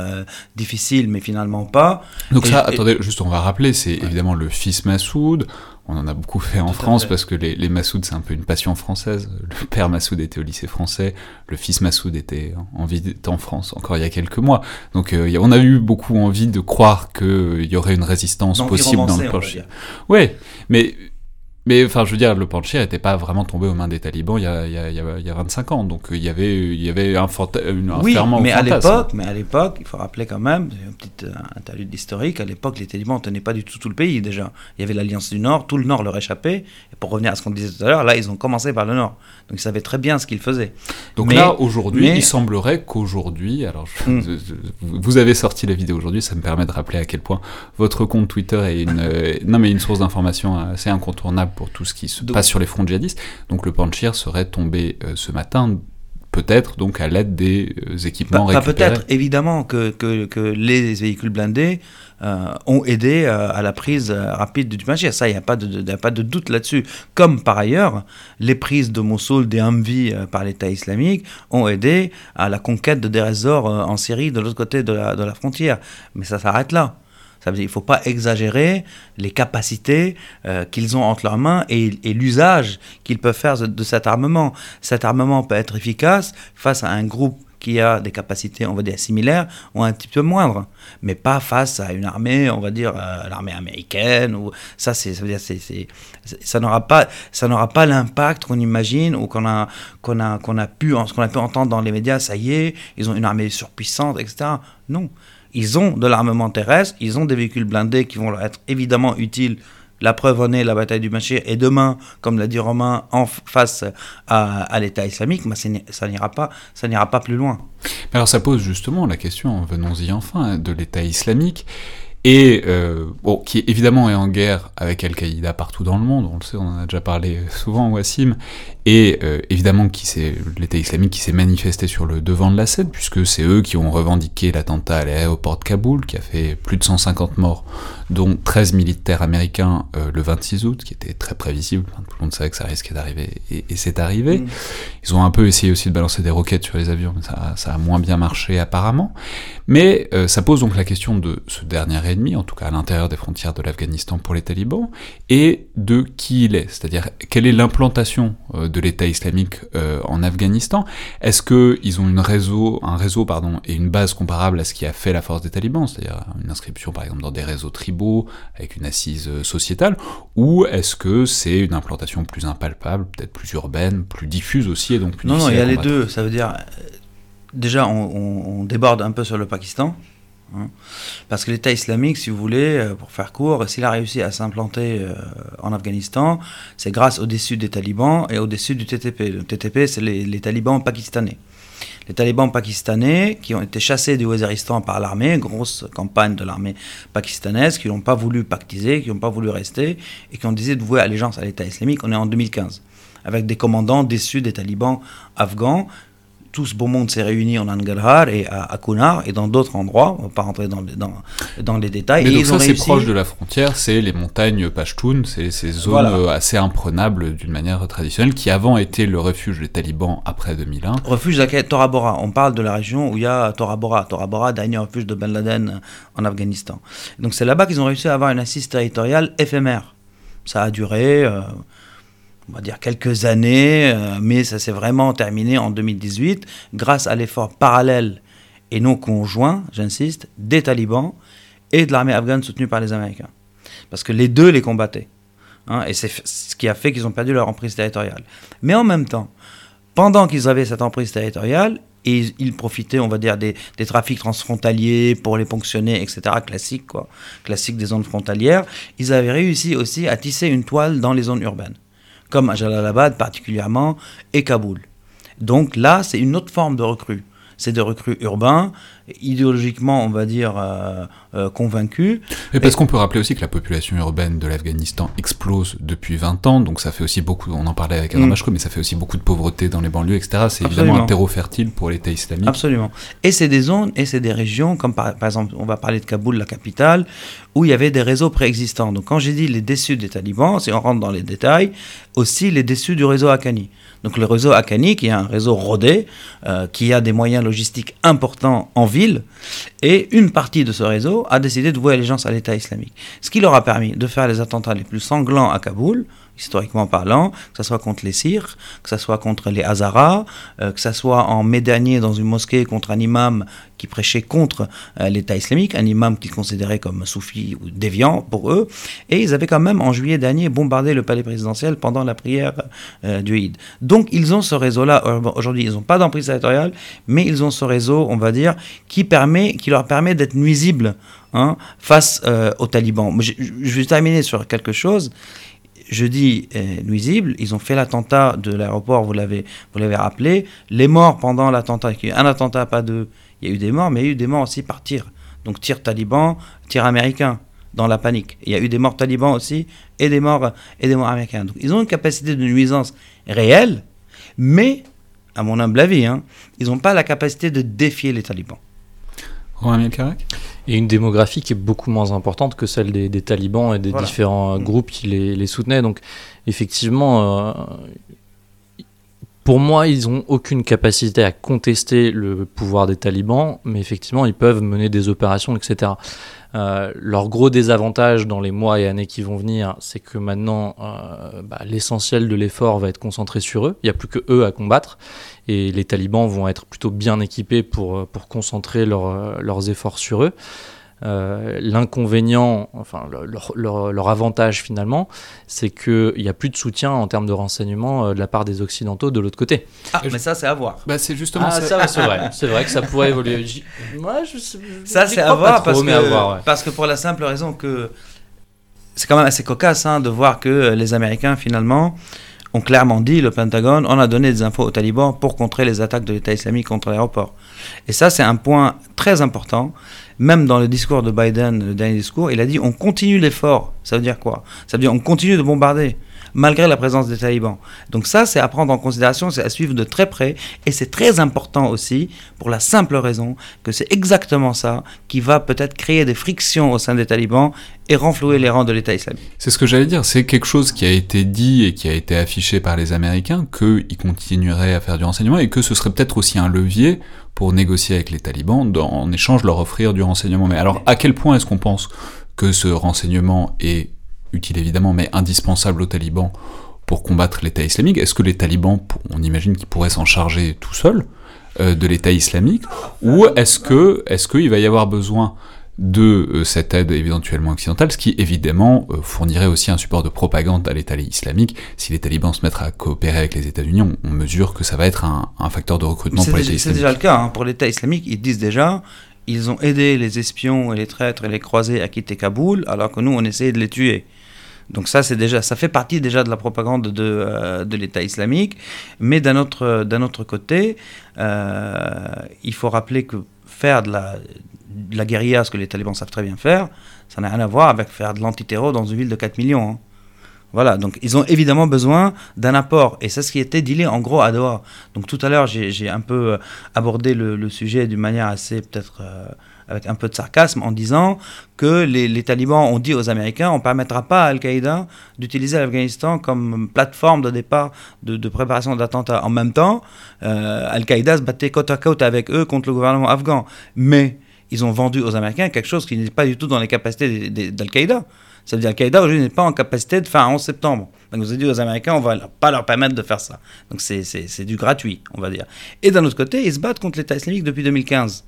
difficile, mais finalement pas. Donc ça, attendez, juste on va rappeler, c'est évidemment le fils Massoud, on en a beaucoup fait en France parce que les, les Massoud, c'est un peu une passion française. Le père Massoud était au lycée français, le fils Massoud était en vie en France encore il y a quelques mois. Donc euh, on a eu beaucoup envie de croire qu'il y aurait une résistance possible dans le proche. Ouais, mais mais enfin, je veux dire, le Panchir n'était pas vraiment tombé aux mains des talibans il y a, il y a, il y a 25 ans. Donc il y avait, il y avait un, un oui, mais à l'époque, mais à l'époque, il faut rappeler quand même, une petite euh, interlude historique, à l'époque, les talibans ne tenaient pas du tout tout le pays déjà. Il y avait l'Alliance du Nord, tout le Nord leur échappait. Et pour revenir à ce qu'on disait tout à l'heure, là, ils ont commencé par le Nord. Donc ils savaient très bien ce qu'ils faisaient. Donc là, aujourd'hui, il semblerait qu'aujourd'hui, alors hmm. vous avez sorti la vidéo aujourd'hui, ça me permet de rappeler à quel point votre compte Twitter est une, euh, non, mais une source d'information assez incontournable pour tout ce qui se passe sur les fronts djihadistes. Donc le Panchir serait tombé euh, ce matin peut-être donc à l'aide des euh, équipements bah, Peut-être, évidemment que, que, les véhicules blindés euh, ont aidé à la prise rapide du Panchir. Ça, il n'y a, pas de, pas de doute là-dessus. Comme par ailleurs, les prises de Mossoul, des Humvee par l'État islamique ont aidé à la conquête de Deir en Syrie, de l'autre côté de la, de la frontière. Mais ça s'arrête là. Ça ne faut pas exagérer les capacités euh, qu'ils ont entre leurs mains et, l'usage qu'ils peuvent faire de, cet armement. Cet armement peut être efficace face à un groupe qui a des capacités, on va dire, similaires ou un petit peu moindres, mais pas face à une armée, on va dire, euh, l'armée américaine, ça, ça n'aura pas, ça n'aura pas l'impact qu'on imagine ou qu'on a, qu'on a, qu'on a pu entendre dans les médias, ça y est, ils ont une armée surpuissante, etc. Non. Ils ont de l'armement terrestre, ils ont des véhicules blindés qui vont leur être évidemment utiles. La preuve en est la bataille du Machir et demain, comme l'a dit Romain, en face à, l'État islamique, mais ça n'ira pas, ça n'ira pas plus loin. Alors ça pose justement la question, venons-y enfin, de l'État islamique et euh, bon, qui évidemment est en guerre avec Al-Qaïda partout dans le monde, on le sait, on en a déjà parlé souvent, Wassim, et euh, évidemment qui c'est l'État islamique qui s'est manifesté sur le devant de la scène, puisque c'est eux qui ont revendiqué l'attentat à l'aéroport de Kaboul, qui a fait plus de 150 morts, dont 13 militaires américains euh, le 26 août, qui était très prévisible, tout le monde savait que ça risquait d'arriver, et, c'est arrivé. Mm. Ils ont un peu essayé aussi de balancer des roquettes sur les avions, mais ça, ça a moins bien marché apparemment. Mais ça pose donc la question de ce dernier en tout cas à l'intérieur des frontières de l'Afghanistan pour les talibans, et de qui il est, c'est-à-dire quelle est l'implantation euh, de l'État islamique euh, en Afghanistan? Est-ce qu'ils ont une réseau, un réseau pardon, et une base comparable à ce qui a fait la force des talibans, c'est-à-dire une inscription par exemple dans des réseaux tribaux avec une assise sociétale, ou est-ce que c'est une implantation plus impalpable, peut-être plus urbaine, plus diffuse aussi, et donc plus Non, non, il y a les deux. Ça veut dire, déjà, on, déborde un peu sur le Pakistan. Hein. parce que l'État islamique, si vous voulez, euh, pour faire court, s'il a réussi à s'implanter euh, en Afghanistan, c'est grâce au-dessus des talibans et au-dessus du TTP. Le TTP, c'est les, talibans pakistanais. Les talibans pakistanais qui ont été chassés du Waziristan par l'armée, grosse campagne de l'armée pakistanaise, qui n'ont pas voulu pactiser, qui n'ont pas voulu rester et qui ont décidé de vouer allégeance à l'État islamique. On est en 2015 avec des commandants déçus des talibans afghans tout ce beau monde s'est réuni en Angarhar et à, Kunar et dans d'autres endroits. On va pas rentrer dans, dans, dans les détails. Mais donc ça, c'est proche de la frontière, c'est les montagnes Pashtun, c'est ces zones assez imprenables d'une manière traditionnelle, qui avant étaient le refuge des talibans après 2001. Refuge de Tora Bora. On parle de la région où il y a Tora Bora. Tora Bora, dernier refuge de Ben Laden en Afghanistan. Donc c'est là-bas qu'ils ont réussi à avoir une assise territoriale éphémère. Ça a duré... Euh, on va dire quelques années, euh, mais ça s'est vraiment terminé en 2018 grâce à l'effort parallèle et non conjoint, j'insiste, des talibans et de l'armée afghane soutenue par les Américains. Parce que les deux les combattaient. Hein, et c'est ce qui a fait qu'ils ont perdu leur emprise territoriale. Mais en même temps, pendant qu'ils avaient cette emprise territoriale, et ils profitaient, on va dire, des, des, trafics transfrontaliers pour les ponctionner, etc., classique, quoi, classique des zones frontalières, ils avaient réussi aussi à tisser une toile dans les zones urbaines comme à Jalalabad particulièrement, et Kaboul. Donc là, c'est une autre forme de recrue. C'est des recrues urbains, idéologiquement, on va dire, euh, euh, convaincus. Et parce qu'on peut rappeler aussi que la population urbaine de l'Afghanistan explose depuis 20 ans, donc ça fait aussi beaucoup, on en parlait avec Adam mm. mais ça fait aussi beaucoup de pauvreté dans les banlieues, etc. C'est évidemment un terreau fertile pour l'État islamique. Absolument. Et c'est des zones, et c'est des régions, comme par, par, exemple, on va parler de Kaboul, la capitale, où il y avait des réseaux préexistants. Donc quand j'ai dit les déçus des talibans, si on rentre dans les détails, aussi les déçus du réseau Akani. Donc le réseau Akani, qui est un réseau rodé, euh, qui a des moyens logistiques importants en ville, et une partie de ce réseau a décidé de vouer allégeance à l'État islamique. Ce qui leur a permis de faire les attentats les plus sanglants à Kaboul, historiquement parlant, que ce soit contre les Syrs, que ce soit contre les Hazaras, euh, que ce soit en mai dernier dans une mosquée contre un imam qui prêchait contre euh, l'État islamique, un imam qu'ils considéraient comme soufi ou déviant pour eux. Et ils avaient quand même, en juillet dernier, bombardé le palais présidentiel pendant la prière euh, du Eid. Donc ils ont ce réseau-là. Aujourd'hui, ils n'ont pas d'emprise territoriale, mais ils ont ce réseau, on va dire, qui, permet, qui leur permet d'être nuisibles hein, face aux talibans. Je, je vais terminer sur quelque chose jeudi est nuisible. Ils ont fait l'attentat de l'aéroport, vous l'avez, vous l'avez rappelé. Les morts pendant l'attentat, un attentat, pas deux. Il y a eu des morts, mais il y a eu des morts aussi par tir. Donc tir taliban, tir américain, dans la panique. Il y a eu des morts talibans aussi et des morts, et des morts américains. Donc ils ont une capacité de nuisance réelle, mais, à mon humble avis, hein, ils n'ont pas la capacité de défier les talibans. Et une démographie qui est beaucoup moins importante que celle des, talibans et des différents mm. groupes qui les, soutenaient. Donc, effectivement, euh, pour moi, ils n'ont aucune capacité à contester le pouvoir des talibans, mais effectivement, ils peuvent mener des opérations, etc. Euh, leur gros désavantage dans les mois et années qui vont venir, c'est que maintenant, euh, bah, l'essentiel de l'effort va être concentré sur eux. Il n'y a plus que eux à combattre. Et les talibans vont être plutôt bien équipés pour, pour concentrer leurs efforts sur eux. Euh, l'inconvénient, enfin leur, avantage finalement, c'est qu'il n'y a plus de soutien en termes de renseignement euh, de la part des Occidentaux de l'autre côté. Ah, mais ça c'est à voir. Bah, c'est justement ah, ça. c'est vrai. C'est vrai que ça pourrait évoluer. Moi, je, ça c'est à voir, parce, que, parce que pour la simple raison que c'est quand même assez cocasse hein, de voir que les Américains finalement ont clairement dit, le Pentagone, on a donné des infos aux talibans pour contrer les attaques de l'État islamique contre l'aéroport. Et ça, c'est un point très important. Même dans le discours de Biden, le dernier discours, il a dit on continue l'effort. Ça veut dire quoi? Ça veut dire on continue de bombarder. Malgré la présence des talibans. Donc ça, c'est à prendre en considération, c'est à suivre de très près, et c'est très important aussi pour la simple raison que c'est exactement ça qui va peut-être créer des frictions au sein des talibans et renflouer les rangs de l'État islamique. C'est ce que j'allais dire, c'est quelque chose qui a été dit et qui a été affiché par les Américains, qu'ils continueraient à faire du renseignement et que ce serait peut-être aussi un levier pour négocier avec les talibans, en échange leur offrir du renseignement. Mais alors, à quel point est-ce qu'on pense que ce renseignement est utile évidemment, mais indispensable aux talibans pour combattre l'État islamique Est-ce que les talibans, on imagine qu'ils pourraient s'en charger tout seuls euh, de l'État islamique Ou est-ce que est-ce qu'il va y avoir besoin de euh, cette aide éventuellement occidentale, ce qui évidemment euh, fournirait aussi un support de propagande à l'État islamique. Si les talibans se mettent à coopérer avec les États-Unis, on, mesure que ça va être un, facteur de recrutement pour l'État islamique. C'est déjà le cas hein. pour l'État islamique. Ils disent déjà, ils ont aidé les espions et les traîtres et les croisés à quitter Kaboul, alors que nous on essayait de les tuer. Donc ça, c'est déjà, ça fait partie déjà de la propagande de, euh, de l'État islamique. Mais d'un autre, d'un autre côté, euh, il faut rappeler que faire de la, de la guérilla, ce que les talibans savent très bien faire, ça n'a rien à voir avec faire de l'antiterror dans une ville de 4 millions. Hein. Voilà, donc ils ont évidemment besoin d'un apport, et c'est ce qui était dealé en gros à Doha. Donc tout à l'heure, j'ai un peu euh, abordé le, sujet d'une manière assez peut-être avec un peu de sarcasme, en disant que les, talibans ont dit aux Américains on ne permettra pas à Al-Qaïda d'utiliser l'Afghanistan comme plateforme de départ de, préparation d'attentats. En même temps, euh, Al-Qaïda se battait côte à côte avec eux contre le gouvernement afghan. Mais ils ont vendu aux Américains quelque chose qui n'est pas du tout dans les capacités d'Al-Qaïda. Ça veut dire Al-Qaïda aujourd'hui n'est pas en capacité de faire un 11 septembre. Donc vous avez dit aux Américains, on va pas leur permettre de faire ça. Donc c'est du gratuit, on va dire. Et d'un autre côté, ils se battent contre l'État islamique depuis 2015.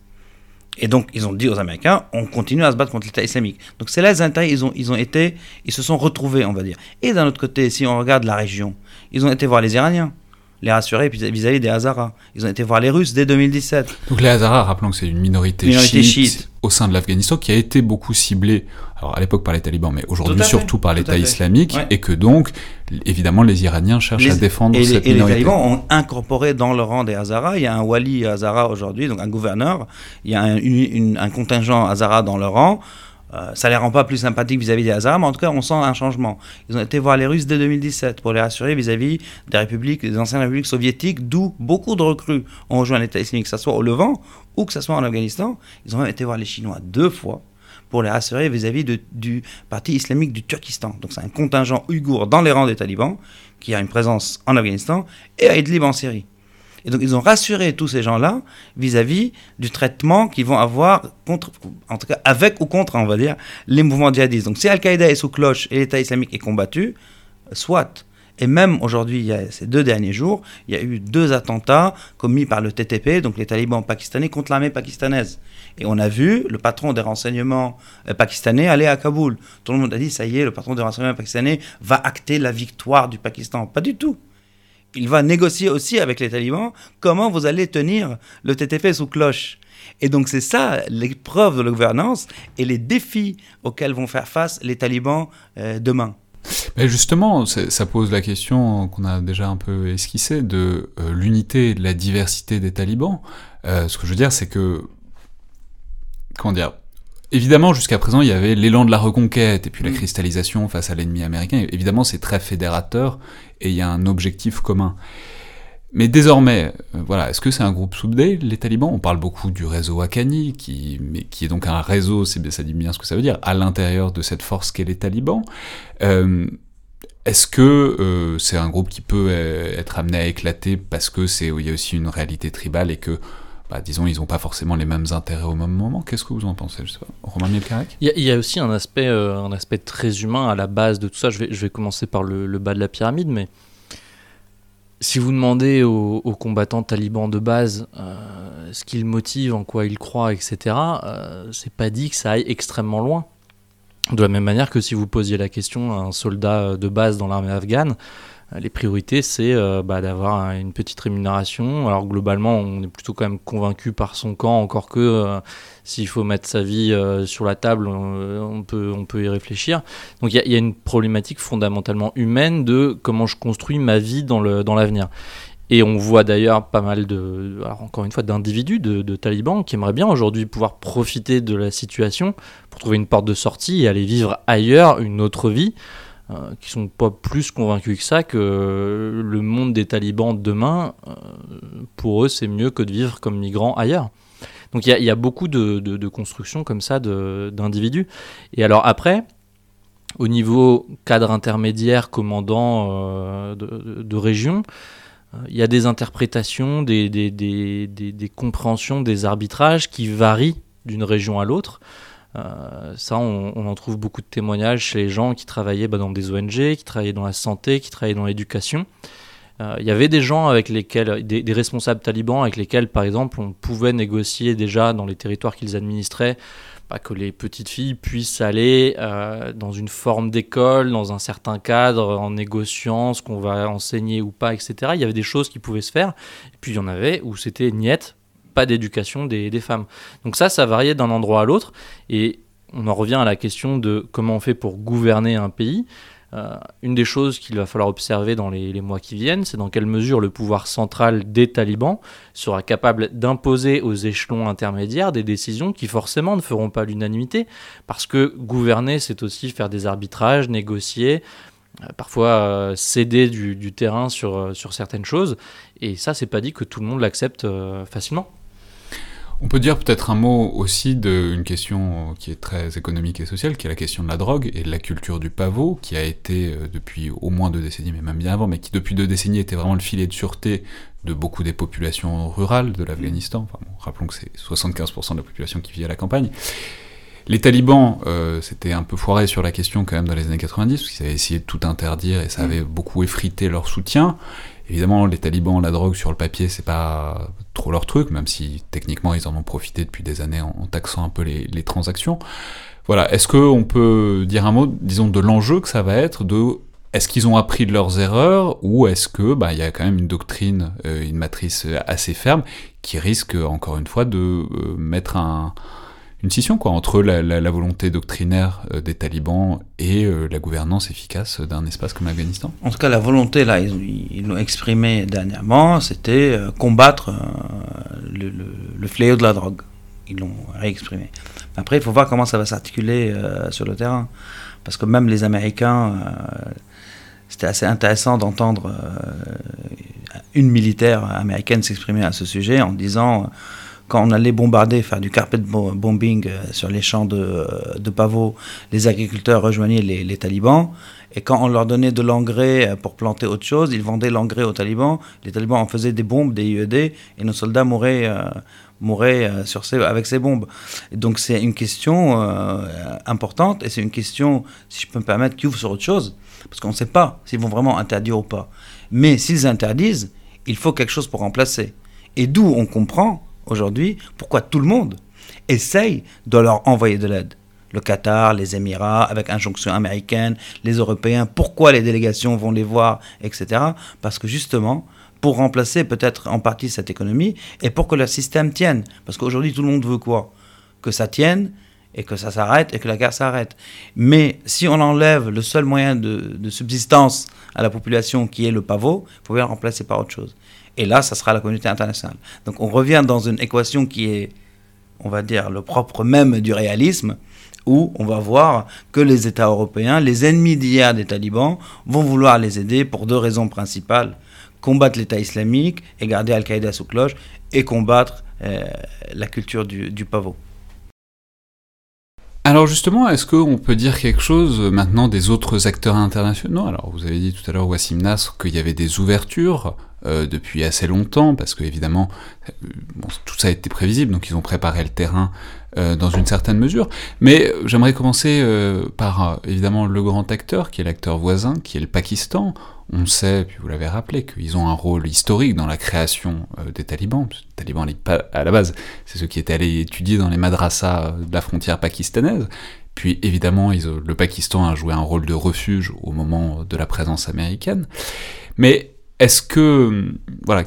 Et donc, ils ont dit aux Américains, on continue à se battre contre l'État islamique. Donc, c'est là les intérêts, ils ont, ils ont été, ils se sont retrouvés, on va dire. Et d'un autre côté, si on regarde la région, ils ont été voir les Iraniens les rassurer vis-à-vis des Hazaras. Ils ont été voir les Russes dès 2017. Donc les Hazaras, rappelons que c'est une minorité, chiite, au sein de l'Afghanistan qui a été beaucoup ciblée, alors à l'époque par les talibans, mais aujourd'hui surtout par l'État islamique, et que donc, évidemment, les Iraniens cherchent à défendre et cette les, minorité. Et les talibans ont incorporé dans le rang des Hazaras, il y a un wali Hazara aujourd'hui, donc un gouverneur, il y a un, un contingent Hazara dans le rang, euh, ça les rend pas plus sympathiques vis-à-vis des Hazaras, mais en tout cas, on sent un changement. Ils ont été voir les Russes dès 2017 pour les rassurer vis-à-vis des républiques, des anciennes républiques soviétiques, d'où beaucoup de recrues ont rejoint l'État islamique, que ce soit au Levant ou que ce soit en Afghanistan. Ils ont même été voir les Chinois deux fois pour les rassurer vis-à-vis du parti islamique du Turkestan. Donc c'est un contingent ouïghour dans les rangs des talibans qui a une présence en Afghanistan et à Idlib en Syrie. Et donc ils ont rassuré tous ces gens-là vis-à-vis du traitement qu'ils vont avoir contre, en tout cas avec ou contre, on va dire, les mouvements djihadistes. Donc si Al-Qaïda est sous cloche et l'État islamique est combattu, soit. Et même aujourd'hui, ces deux derniers jours, il y a eu deux attentats commis par le TTP, donc les talibans pakistanais, contre l'armée pakistanaise. Et on a vu le patron des renseignements euh, pakistanais aller à Kaboul. Tout le monde a dit, ça y est, le patron des renseignements pakistanais va acter la victoire du Pakistan. Pas du tout il va négocier aussi avec les talibans comment vous allez tenir le TTP sous cloche. Et donc c'est ça l'épreuve de la gouvernance et les défis auxquels vont faire face les talibans euh, demain. Mais justement, ça pose la question qu'on a déjà un peu esquissée de euh, l'unité et de la diversité des talibans. Euh, ce que je veux dire, c'est que, comment dire, Évidemment, jusqu'à présent, il y avait l'élan de la reconquête et puis la mm. cristallisation face à l'ennemi américain. Évidemment, c'est très fédérateur et il y a un objectif commun. Mais désormais, euh, voilà, est-ce que c'est un groupe soudé, les talibans? On parle beaucoup du réseau Akani, qui, est donc un réseau, ça dit bien ce que ça veut dire, à l'intérieur de cette force qu'est les talibans. Euh, est-ce que euh, c'est un groupe qui peut être amené à éclater parce que c'est il y a aussi une réalité tribale et que bah, disons, ils n'ont pas forcément les mêmes intérêts au même moment? Qu'est-ce que vous en pensez Je sais pas. Romain il, y, a aussi un aspect, très humain à la base de tout ça. Je vais, je vais commencer par le, bas de la pyramide, mais si vous demandez aux, combattants talibans de base euh, ce qu'ils motive, en quoi ils croient, etc., euh, c'est pas dit que ça aille extrêmement loin. De la même manière que si vous posiez la question à un soldat de base dans l'armée afghane, les priorités, c'est euh, bah, d'avoir une petite rémunération. Alors globalement, on est plutôt quand même convaincu par son camp, encore que euh, s'il faut mettre sa vie euh, sur la table, on, peut, on peut y réfléchir. Donc il y, a une problématique fondamentalement humaine de comment je construis ma vie dans l'avenir. Et on voit d'ailleurs pas mal de, encore une fois, d'individus, de, de, talibans qui aimeraient bien aujourd'hui pouvoir profiter de la situation pour trouver une porte de sortie et aller vivre ailleurs une autre vie. Euh, qui sont pas plus convaincus que ça que le monde des talibans de demain, euh, pour eux, c'est mieux que de vivre comme migrants ailleurs. Donc il y, a beaucoup de, de, constructions comme ça d'individus. Et alors après, au niveau cadre intermédiaire, commandant euh, de, de, région, il y a des interprétations, des, des, des, des, compréhensions, des arbitrages qui varient d'une région à l'autre. Euh, ça, on, en trouve beaucoup de témoignages chez les gens qui travaillaient bah, dans des ONG, qui travaillaient dans la santé, qui travaillaient dans l'éducation. Euh, il y avait des gens avec lesquels, des, responsables talibans avec lesquels, par exemple, on pouvait négocier déjà dans les territoires qu'ils administraient, bah, que les petites filles puissent aller euh, dans une forme d'école, dans un certain cadre, en négociant ce qu'on va enseigner ou pas, etc. Il y avait des choses qui pouvaient se faire. Et puis il y en avait où c'était niette, pas d'éducation des, femmes. Donc ça, ça variait d'un endroit à l'autre. Et on en revient à la question de comment on fait pour gouverner un pays. Euh, une des choses qu'il va falloir observer dans les, mois qui viennent, c'est dans quelle mesure le pouvoir central des talibans sera capable d'imposer aux échelons intermédiaires des décisions qui forcément ne feront pas l'unanimité, parce que gouverner, c'est aussi faire des arbitrages, négocier, euh, parfois euh, céder du, terrain sur, sur certaines choses, et ça, c'est pas dit que tout le monde l'accepte facilement. On peut dire peut-être un mot aussi d'une question qui est très économique et sociale, qui est la question de la drogue et de la culture du pavot, qui a été euh, depuis au moins deux décennies, mais même bien avant, mais qui depuis deux décennies était vraiment le filet de sûreté de beaucoup des populations rurales de l'Afghanistan. Enfin, rappelons que c'est 75% de la population qui vit à la campagne. Les talibans euh, s'étaient un peu foirés sur la question quand même dans les années 90, parce qu'ils avaient essayé de tout interdire et ça avait beaucoup effrité leur soutien. Évidemment, les talibans, la drogue sur le papier, c'est pas trop leur truc, même si techniquement ils en ont profité depuis des années en, taxant un peu les, transactions. Voilà, est-ce qu'on peut dire un mot, disons, de l'enjeu que ça va être de est-ce qu'ils ont appris de leurs erreurs ou est-ce que bah y a quand même une doctrine, euh, une matrice assez ferme qui risque encore une fois de euh, mettre un, une scission quoi, entre la, volonté doctrinaire euh, des talibans et euh, la gouvernance efficace d'un espace comme l'Afghanistan En tout cas, la volonté, là, ils l'ont exprimé dernièrement, c'était euh, combattre le, fléau de la drogue. Ils l'ont réexprimé. Après, il faut voir comment ça va s'articuler sur le terrain. Parce que même les Américains, c'était assez intéressant d'entendre une militaire américaine s'exprimer à ce sujet en disant quand on allait bombarder, faire du carpet bombing euh, sur les champs de, euh, de pavots, les agriculteurs rejoignaient les, talibans. Et quand on leur donnait de l'engrais euh, pour planter autre chose, ils vendaient l'engrais aux talibans. Les talibans en faisaient des bombes, des IED, et nos soldats mouraient, ces, avec ces bombes. donc c'est une question importante, et c'est une question, si je peux me permettre, qui ouvre sur autre chose. Parce qu'on ne sait pas s'ils vont vraiment interdire ou pas. Mais s'ils interdisent, il faut quelque chose pour remplacer. Et d'où on comprend aujourd'hui pourquoi tout le monde essaye de leur envoyer de l'aide? Le Qatar, les Émirats, avec injonction américaine, les Européens, pourquoi les délégations vont les voir, etc. Parce que justement, pour remplacer peut-être en partie cette économie et pour que le système tienne. Parce qu'aujourd'hui, tout le monde veut quoi? Que ça tienne et que ça s'arrête et que la guerre s'arrête. Mais si on enlève le seul moyen de, subsistance à la population qui est le pavot, il faut bien le remplacer par autre chose. Et là, ça sera la communauté internationale. Donc on revient dans une équation qui est, on va dire, le propre même du réalisme, où on va voir que les États européens, les ennemis d'hier des talibans, vont vouloir les aider pour deux raisons principales. Combattre l'État islamique et garder Al-Qaïda sous cloche, et combattre euh, la culture du, pavot. Alors justement, est-ce qu'on peut dire quelque chose euh, maintenant des autres acteurs internationaux? Alors vous avez dit tout à l'heure, Wassim Nasr, qu'il y avait des ouvertures euh, depuis assez longtemps, parce que évidemment, euh, tout ça a été prévisible, donc ils ont préparé le terrain euh, dans une certaine mesure. Mais j'aimerais commencer par évidemment le grand acteur, qui est l'acteur voisin, qui est le Pakistan. On sait, puis vous l'avez rappelé, qu'ils ont un rôle historique dans la création des talibans. Les talibans, à la base, c'est ceux qui étaient allés étudier dans les madrasas de la frontière pakistanaise. Puis évidemment, le Pakistan a joué un rôle de refuge au moment de la présence américaine. Mais est-ce que, voilà,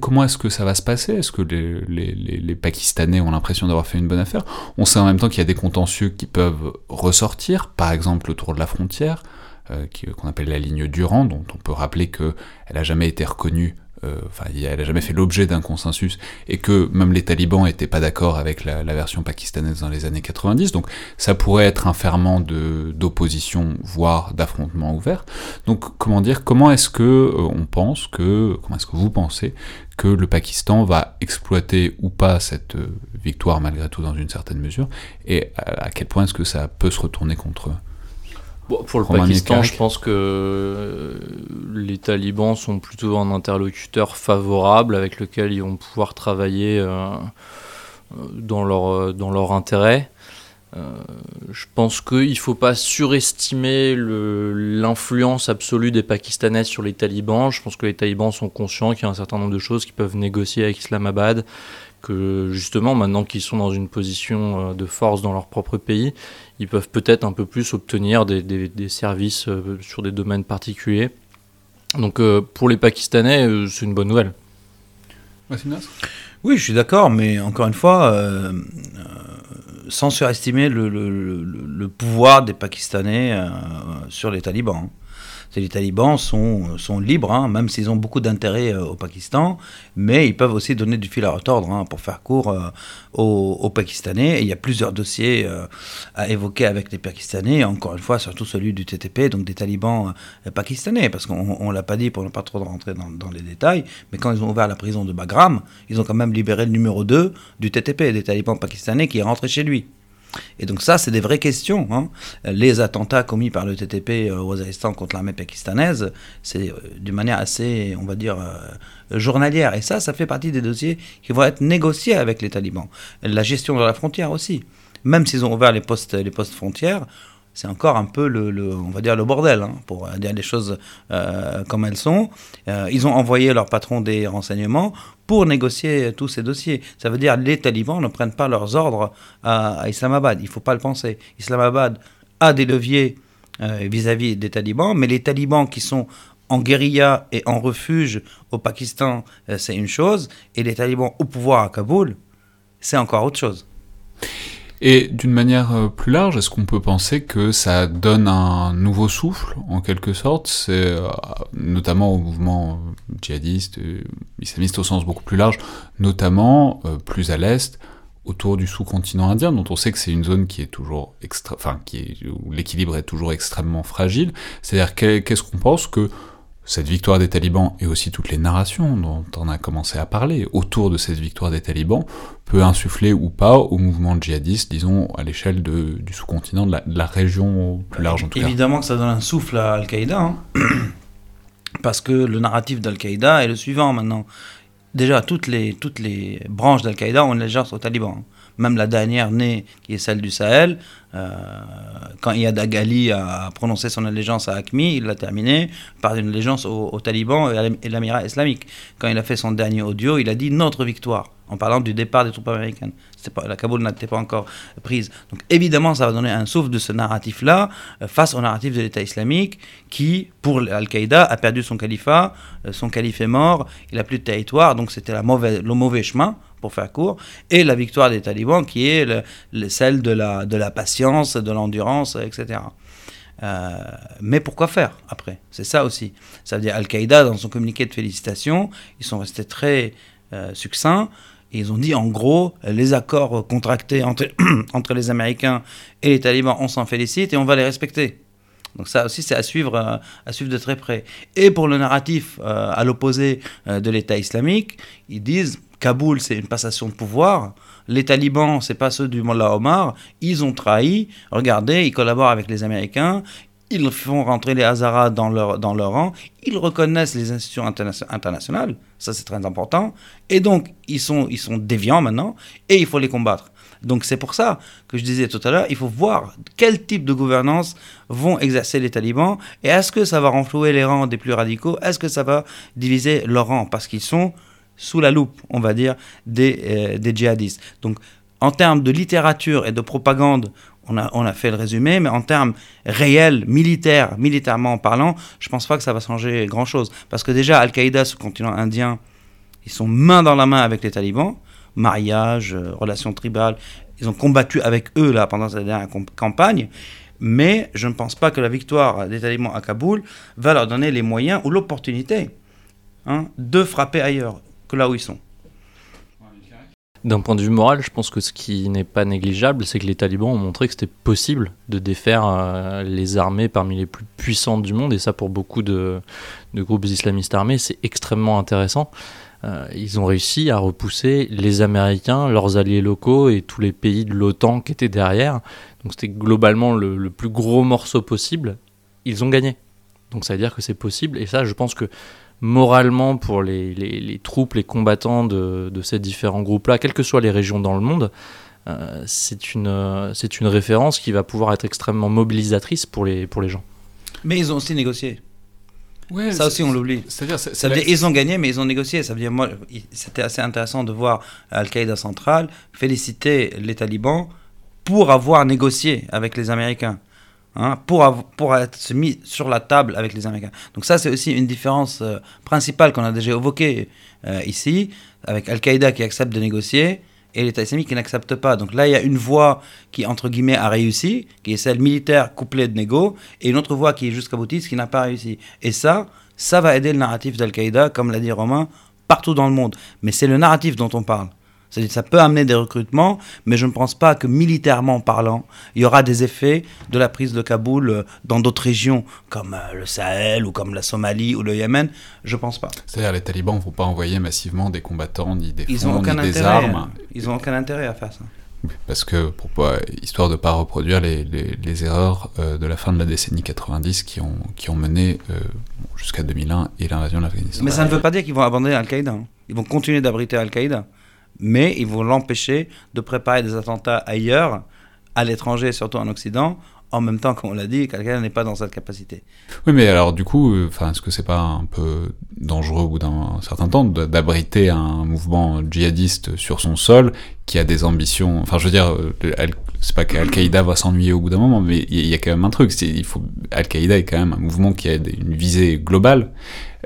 comment est-ce que ça va se passer? Est-ce que les, Pakistanais ont l'impression d'avoir fait une bonne affaire? On sait en même temps qu'il y a des contentieux qui peuvent ressortir, par exemple autour de la frontière, euh, qu'on appelle la ligne Durand, dont on peut rappeler qu'elle n'a jamais été reconnue enfin, elle n'a jamais fait l'objet d'un consensus, et que même les talibans n'étaient pas d'accord avec la, version pakistanaise dans les années 90, donc ça pourrait être un ferment d'opposition, voire d'affrontement ouvert. Donc, comment dire, comment est-ce que euh, on pense que, comment est-ce que vous pensez que le Pakistan va exploiter ou pas cette euh, victoire malgré tout dans une certaine mesure, et à, quel point est-ce que ça peut se retourner contre eux? Pour le Pakistan, je pense que les talibans sont plutôt un interlocuteur favorable avec lequel ils vont pouvoir travailler euh, dans, leur, dans leur intérêt. Euh, je pense qu'il ne faut pas surestimer l'influence absolue des Pakistanais sur les talibans. Je pense que les talibans sont conscients qu'il y a un certain nombre de choses qu'ils peuvent négocier avec Islamabad, que justement, maintenant qu'ils sont dans une position euh, de force dans leur propre pays, ils peuvent peut-être un peu plus obtenir des, des, services euh, sur des domaines particuliers. Donc pour les Pakistanais, c'est une bonne nouvelle. Oui, je suis d'accord, mais encore une fois, sans surestimer le, le, pouvoir des Pakistanais euh, sur les talibans. Les talibans sont, sont libres, hein, même s'ils ont beaucoup d'intérêt euh, au Pakistan, mais ils peuvent aussi donner du fil à retordre hein, pour faire court euh, aux, Pakistanais. Et il y a plusieurs dossiers à évoquer avec les Pakistanais, encore une fois, surtout celui du TTP, donc des talibans pakistanais, parce qu'on ne l'a pas dit pour ne pas trop rentrer dans, dans, les détails, mais quand ils ont ouvert la prison de Bagram, ils ont quand même libéré le numéro 2 du TTP, des talibans pakistanais, qui est rentré chez lui. Et donc ça, c'est des vraies questions. Hein. Les attentats commis par le TTP euh, au Waziristan contre l'armée pakistanaise, c'est euh, d'une manière assez, on va dire, euh, journalière. Et ça, ça fait partie des dossiers qui vont être négociés avec les talibans. La gestion de la frontière aussi. Même s'ils ont ouvert les postes, les postes frontières, c'est encore un peu le, on va dire le bordel, hein, pour dire les choses comme elles sont. ils ont envoyé leur patron des renseignements pour négocier tous ces dossiers. Ça veut dire les talibans ne prennent pas leurs ordres à, Islamabad. Il ne faut pas le penser. Islamabad a des leviers euh, vis-à-vis des talibans, mais les talibans qui sont en guérilla et en refuge au Pakistan, euh, c'est une chose, et les talibans au pouvoir à Kaboul, c'est encore autre chose. Et d'une manière euh, plus large, est-ce qu'on peut penser que ça donne un nouveau souffle, en quelque sorte? C'est euh, notamment au mouvement djihadiste, euh, islamiste au sens beaucoup plus large, notamment plus à l'est, autour du sous-continent indien, dont on sait que c'est une zone qui est toujours extra, enfin, qui où l'équilibre est toujours extrêmement fragile. C'est-à-dire qu'est-ce qu'on pense que cette victoire des talibans et aussi toutes les narrations dont on a commencé à parler autour de cette victoire des talibans peut insuffler ou pas au mouvement djihadiste, disons, à l'échelle du sous-continent, de, la, région plus large en tout cas. Évidemment que ça donne un souffle à Al-Qaïda, hein. parce que le narratif d'Al-Qaïda est le suivant maintenant. Déjà, toutes les, les branches d'Al-Qaïda ont une légère aux talibans. Même la dernière née, qui est celle du Sahel, euh, quand Iyad Agali a prononcé son allégeance à Acmi, il l'a terminé par une allégeance aux, talibans et à l'amirat islamique. Quand il a fait son dernier audio, il a dit notre victoire, en parlant du départ des troupes américaines. La Kaboul n'était pas encore prise. Donc évidemment, ça va donner un souffle de ce narratif-là euh, face au narratif de l'État islamique qui, pour Al-Qaïda, a perdu son califat, euh, son calife est mort, il n'a plus de territoire, donc c'était le mauvais chemin pour faire court, et la victoire des talibans qui est celle de la, patience, de l'endurance, etc. Euh, mais pourquoi faire après? C'est ça aussi. Ça veut dire Al-Qaïda, dans son communiqué de félicitations, ils sont restés très succincts. Ils ont dit en gros, les accords contractés entre, entre les Américains et les talibans, on s'en félicite et on va les respecter. Donc ça aussi, c'est à suivre, euh, à suivre de très près. Et pour le narratif à l'opposé de l'État islamique, ils disent Kaboul, c'est une passation de pouvoir. Les talibans, c'est pas ceux du Mullah Omar. Ils ont trahi. Regardez, ils collaborent avec les Américains. Ils font rentrer les Hazaras dans leur, dans leur rang. Ils reconnaissent les institutions internationales. Ça, c'est très important. Et donc, ils sont, ils sont déviants maintenant. Et il faut les combattre. Donc c'est pour ça que je disais tout à l'heure, il faut voir quel type de gouvernance vont exercer les talibans et est-ce que ça va renflouer les rangs des plus radicaux, est-ce que ça va diviser leurs rangs? Parce qu'ils sont sous la loupe, on va dire, des, euh, des djihadistes. Donc, en termes de littérature et de propagande, on a, on a fait le résumé, mais en termes réels, militaires, militairement parlant, je pense pas que ça va changer grand-chose. Parce que déjà, Al-Qaïda, ce continent indien, ils sont main dans la main avec les talibans, mariage, euh, relations tribales, ils ont combattu avec eux là pendant cette dernière campagne, mais je ne pense pas que la victoire des talibans à Kaboul va leur donner les moyens ou l'opportunité hein, de frapper ailleurs que là où ils sont. D'un point de vue moral, je pense que ce qui n'est pas négligeable, c'est que les talibans ont montré que c'était possible de défaire euh, les armées parmi les plus puissantes du monde, et ça pour beaucoup de, groupes islamistes armés, c'est extrêmement intéressant. Euh, ils ont réussi à repousser les Américains, leurs alliés locaux et tous les pays de l'OTAN qui étaient derrière. Donc c'était globalement le, le plus gros morceau possible. Ils ont gagné. Donc ça veut dire que c'est possible, et ça je pense que moralement pour les, les, les troupes, les combattants de, de ces différents groupes-là, quelles que soient les régions dans le monde, euh, c'est une, euh, c'est une référence qui va pouvoir être extrêmement mobilisatrice pour les, pour les gens. Mais ils ont aussi négocié. Ouais, Ça aussi, on l'oublie. C'est-à-dire, c'est- Ça c'est veut la- dire, ils ont gagné, mais ils ont négocié. Ça veut dire, moi, c'était assez intéressant de voir Al-Qaïda centrale féliciter les talibans pour avoir négocié avec les Américains. Hein, pour, pour être mis sur la table avec les Américains. Donc ça, c'est aussi une différence euh, principale qu'on a déjà évoquée euh, ici, avec Al-Qaïda qui accepte de négocier et l'État islamique qui n'accepte pas. Donc là, il y a une voie qui, entre guillemets, a réussi, qui est celle militaire couplée de négo, et une autre voie qui est jusqu'à boutiste qui n'a pas réussi. Et ça, ça va aider le narratif d'Al-Qaïda, comme l'a dit Romain, partout dans le monde. Mais c'est le narratif dont on parle. C'est-à-dire ça peut amener des recrutements, mais je ne pense pas que militairement parlant, il y aura des effets de la prise de Kaboul euh, dans d'autres régions, comme euh, le Sahel ou comme la Somalie ou le Yémen. Je pense pas. C'est-à-dire, les talibans ne vont pas envoyer massivement des combattants, ni des fonds, n'ont ni des armes. Ils ont aucun intérêt à faire ça. Parce que, pour histoire de ne pas reproduire les, les- les erreurs euh, de la fin de la décennie 90 qui ont, qui ont mené jusqu'à 2001 et l'invasion de l'Afghanistan. Mais ça ne veut pas dire qu'ils vont abandonner Al-Qaïda. hein. Ils vont continuer d'abriter Al-Qaïda. Mais ils vont l'empêcher de préparer des attentats ailleurs, à l'étranger, surtout en Occident, en même temps, comme on l'a dit, qu'Al-Qaïda n'est pas dans cette capacité. Oui, mais alors du coup, euh, enfin, est-ce que c'est pas un peu dangereux au bout d'un certain temps de- d'abriter un mouvement djihadiste sur son sol qui a des ambitions? Enfin, je veux dire, euh, c'est pas qu'Al-Qaïda va s'ennuyer au bout d'un moment, mais il y, a quand même un truc. Il faut Al-Qaïda est quand même un mouvement qui a une visée globale.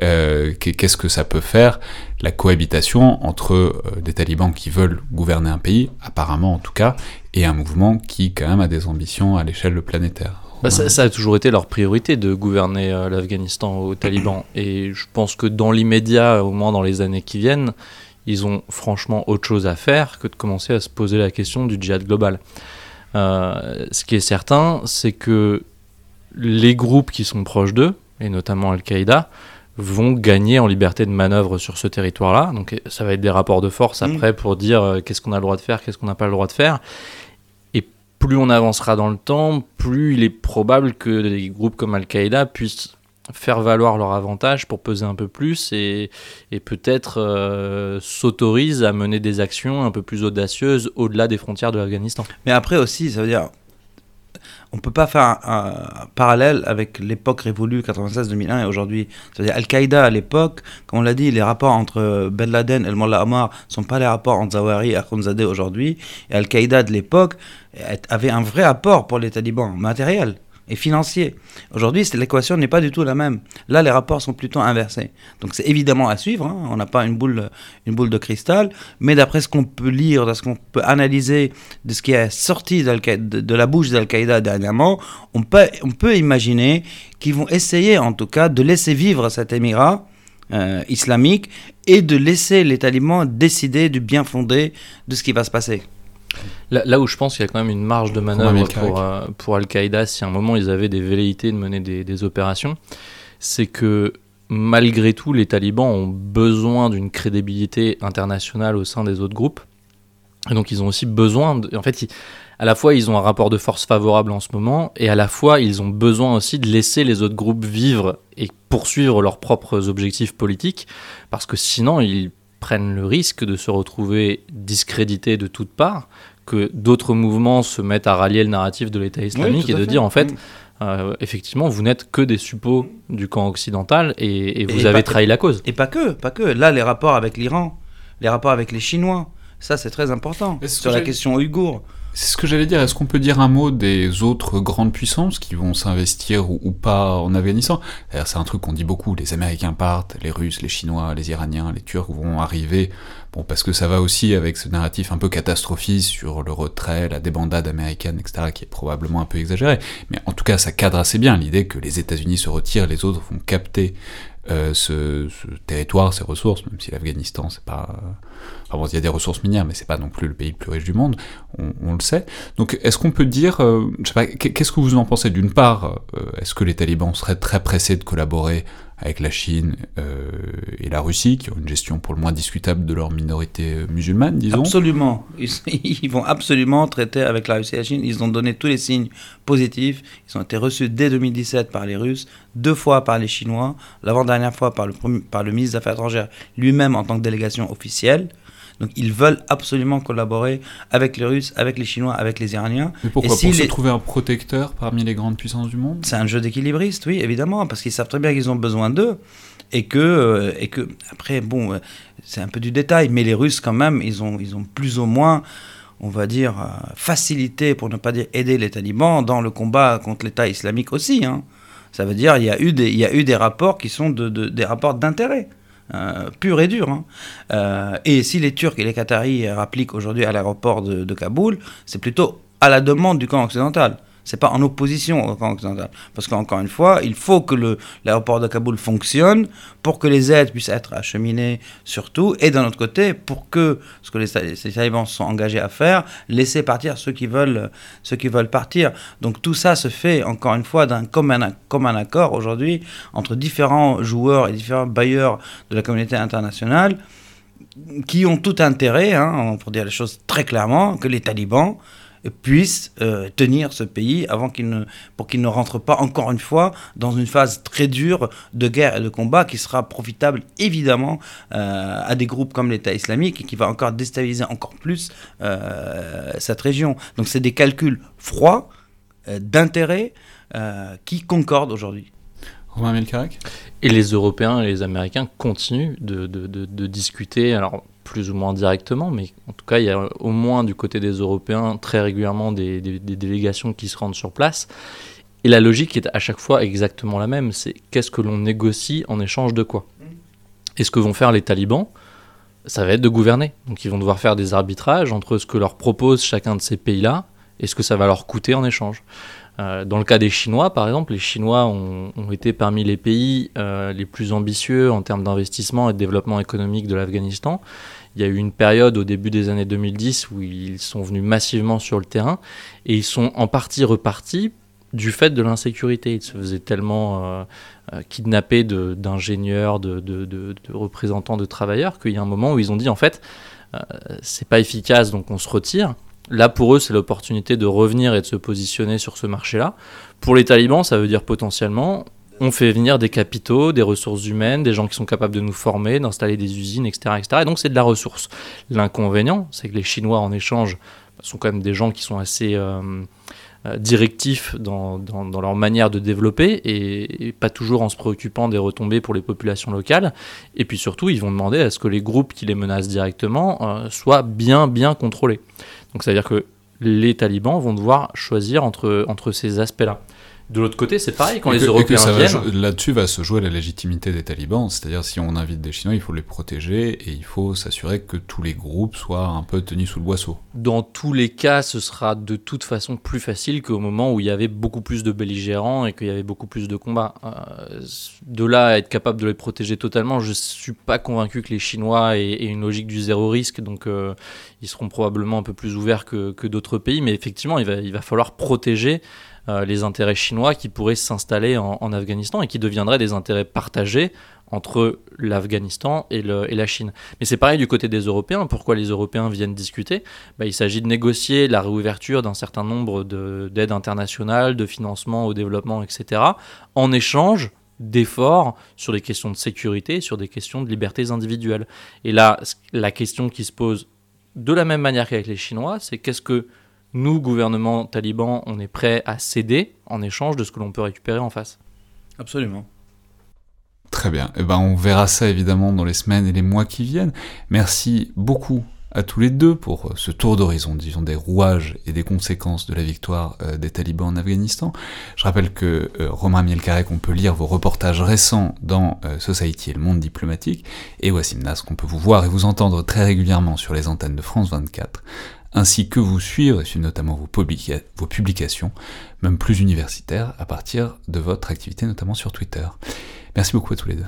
Euh, qu'est- Qu'est-ce que ça peut faire la cohabitation entre des talibans qui veulent gouverner un pays, apparemment en tout cas, et un mouvement qui quand même a des ambitions à l'échelle planétaire Bah, ça, ça a toujours été leur priorité de gouverner euh, l'Afghanistan aux talibans. Et je pense que dans l'immédiat, au moins dans les années qui viennent, ils ont franchement autre chose à faire que de commencer à se poser la question du djihad global. Euh, ce qui est certain, c'est que les groupes qui sont proches d'eux, et notamment Al-Qaïda, vont gagner en liberté de manœuvre sur ce territoire-là. Donc ça va être des rapports de force Mm. après pour dire euh, qu'est-ce qu'on a le droit de faire, qu'est-ce qu'on n'a pas le droit de faire. Plus on avancera dans le temps, plus il est probable que des groupes comme Al-Qaïda puissent faire valoir leur avantage pour peser un peu plus et, et peut-être euh, s'autorisent à mener des actions un peu plus audacieuses au-delà des frontières de l'Afghanistan. Mais après aussi, ça veut dire, on peut pas faire un, parallèle avec l'époque révolue 96-2001 et aujourd'hui. Ça veut dire Al-Qaïda à l'époque, comme on l'a dit, les rapports entre Ben Laden et le Mullah Omar sont pas les rapports entre Zawahiri et Akhundzadeh aujourd'hui. Et Al-Qaïda de l'époque avait un vrai apport pour les talibans, matériel et financier. Aujourd'hui, l'équation n'est pas du tout la même. Là, les rapports sont plutôt inversés. Donc c'est évidemment à suivre. hein. On n'a pas une boule, une boule de cristal, mais d'après ce qu'on peut lire, de ce qu'on peut analyser de ce qui est sorti de la bouche d'Al-Qaïda dernièrement, on peut, on peut imaginer qu'ils vont essayer en tout cas de laisser vivre cet émirat euh, islamique et de laisser les talibans décider du bien fondé de ce qui va se passer. Là, là où je pense qu'il y a quand même une marge de manœuvre pour, euh, pour Al-Qaïda, si à un moment ils avaient des velléités de mener des, des opérations, c'est que malgré tout, les talibans ont besoin d'une crédibilité internationale au sein des autres groupes. Et donc ils ont aussi besoin, de, en fait, ils- à la fois ils ont un rapport de force favorable en ce moment, et à la fois ils ont besoin aussi de laisser les autres groupes vivre et poursuivre leurs propres objectifs politiques, parce que sinon ils prennent le risque de se retrouver discrédités de toutes parts, que d'autres mouvements se mettent à rallier le narratif de l'État islamique et de fait. dire en fait, Mm. euh, effectivement, vous n'êtes que des suppôts du camp occidental et, et vous Et avez trahi la cause. Et pas que, pas que. Là, les rapports avec l'Iran, les rapports avec les Chinois, ça c'est très important. Que Sur la question ouïghour. C'est ce que j'allais dire. Est-ce qu'on peut dire un mot des autres grandes puissances qui vont s'investir ou, pas en Afghanistan? C'est un truc qu'on dit beaucoup. Les Américains partent, les Russes, les Chinois, les Iraniens, les Turcs vont arriver. Bon, parce que ça va aussi avec ce narratif un peu catastrophiste sur le retrait, la débandade américaine, etc., qui est probablement un peu exagéré. Mais en tout cas, ça cadre assez bien l'idée que les États-Unis se retirent, les autres vont capter euh, ce, territoire, ces ressources, même si l'Afghanistan, c'est pas. Euh, enfin il y a des ressources minières, mais c'est pas non plus le pays le plus riche du monde, on, le sait. Donc, est-ce qu'on peut dire, euh, je sais pas, qu'est-ce que vous en pensez? D'une part, est-ce que les talibans seraient très pressés de collaborer avec la Chine euh, et la Russie, qui ont une gestion pour le moins discutable de leur minorité euh, musulmane, disons. Absolument. Ils, vont absolument traiter avec la Russie et la Chine. Ils ont donné tous les signes positifs. Ils ont été reçus dès 2017 par les Russes, deux fois par les Chinois, l'avant-dernière fois par le, par le ministre des Affaires étrangères lui-même en tant que délégation officielle. Donc ils veulent absolument collaborer avec les Russes, avec les Chinois, avec les Iraniens. Mais pourquoi Pour se trouver un protecteur parmi les grandes puissances du monde? C'est un jeu d'équilibriste, oui, évidemment, parce qu'ils savent très bien qu'ils ont besoin d'eux. Et que, euh, et que, après, bon, euh, c'est un peu du détail, mais les Russes, quand même, ils ont, ils ont plus ou moins on va dire, euh, facilité, pour ne pas dire aider les talibans dans le combat contre l'État islamique aussi. Hein. Ça veut dire qu'il y, a eu des, il y a eu des rapports qui sont de, des rapports d'intérêt. Euh, pur et dur. Hein. Euh, et si les Turcs et les Qataris appliquent aujourd'hui à l'aéroport de, de Kaboul, c'est plutôt à la demande du camp occidental c'est pas en opposition au camp occidental. Parce qu'encore une fois, il faut que l'aéroport de Kaboul fonctionne pour que les aides puissent être acheminées surtout, et d'un autre côté, pour que ce que les, les, talibans sont engagés à faire, laisser partir ceux qui veulent, ceux qui veulent partir. Donc tout ça se fait, encore une fois, d'un commun accord aujourd'hui entre différents joueurs et différents bailleurs de la communauté internationale qui ont tout intérêt, hein, pour dire les choses très clairement, que les talibans puisse euh, tenir ce pays avant qu'il ne, pour qu'il ne rentre pas encore une fois dans une phase très dure de guerre et de combat qui sera profitable évidemment euh, à des groupes comme l'État islamique et qui va encore déstabiliser encore plus euh, cette région. Donc c'est des calculs froids d'intérêt qui concordent aujourd'hui. Romain Et les Européens et les Américains continuent de, de, de, de discuter. Alors plus ou moins directement, mais en tout cas, il y a au moins du côté des Européens très régulièrement des, délégations qui se rendent sur place. Et la logique est à chaque fois exactement la même, c'est qu'est-ce que l'on négocie en échange de quoi? Et ce que vont faire les talibans, ça va être de gouverner. Donc ils vont devoir faire des arbitrages entre ce que leur propose chacun de ces pays-là et ce que ça va leur coûter en échange. Euh, dans le cas des Chinois, par exemple, les Chinois ont, été parmi les pays euh, les plus ambitieux en termes d'investissement et de développement économique de l'Afghanistan. Il y a eu une période au début des années 2010 où ils sont venus massivement sur le terrain et ils sont en partie repartis du fait de l'insécurité. Ils se faisaient tellement euh, euh kidnapper d'ingénieurs, de, de, représentants de travailleurs qu'il y a un moment où ils ont dit en fait, euh, c'est pas efficace donc on se retire. Là, pour eux, c'est l'opportunité de revenir et de se positionner sur ce marché-là. Pour les talibans, ça veut dire potentiellement, on fait venir des capitaux, des ressources humaines, des gens qui sont capables de nous former, d'installer des usines, etc. etc. Et donc c'est de la ressource. L'inconvénient, c'est que les Chinois, en échange, sont quand même des gens qui sont assez euh, euh, directifs dans, leur manière de développer et, pas toujours en se préoccupant des retombées pour les populations locales. Et puis surtout, ils vont demander à ce que les groupes qui les menacent directement euh, soient bien, bien contrôlés. Donc ça veut dire que les talibans vont devoir choisir entre ces aspects-là. De l'autre côté, c'est pareil quand les Européens viennent. Là-dessus va se jouer la légitimité des talibans, c'est-à-dire si on invite des Chinois, il faut les protéger et il faut s'assurer que tous les groupes soient un peu tenus sous le boisseau. Dans tous les cas, ce sera de toute façon plus facile qu'au moment où il y avait beaucoup plus de belligérants et qu'il y avait beaucoup plus de combats. Euh, de là à être capable de les protéger totalement, je suis pas convaincu que les Chinois aient, une logique du zéro risque, donc euh, ils seront probablement un peu plus ouverts que, que d'autres pays, mais effectivement, il va, il va falloir protéger euh, les intérêts chinois qui pourraient s'installer en, Afghanistan et qui deviendraient des intérêts partagés entre l'Afghanistan et, la Chine. Mais c'est pareil du côté des Européens. Pourquoi les Européens viennent discuter? Bah, Il s'agit de négocier la réouverture d'un certain nombre d'aides internationales, de financement au développement, etc., en échange d'efforts sur les questions de sécurité, sur des questions de libertés individuelles. Et là, la question qui se pose de la même manière qu'avec les Chinois, c'est qu'est-ce que nous, gouvernement taliban, on est prêt à céder en échange de ce que l'on peut récupérer en face. Absolument. Très bien. Eh ben, on verra ça évidemment dans les semaines et les mois qui viennent. Merci beaucoup à tous les deux pour ce tour d'horizon, disons, des rouages et des conséquences de la victoire euh, des talibans en Afghanistan. Je rappelle que euh, Romain Mielcarek, on peut lire vos reportages récents dans euh, Society et le monde diplomatique, et Wassim Nas, qu'on peut vous voir et vous entendre très régulièrement sur les antennes de France 24, ainsi que vous suivre et suivre notamment vos, vos publications, même plus universitaires, à partir de votre activité, notamment sur Twitter. Merci beaucoup à tous les deux.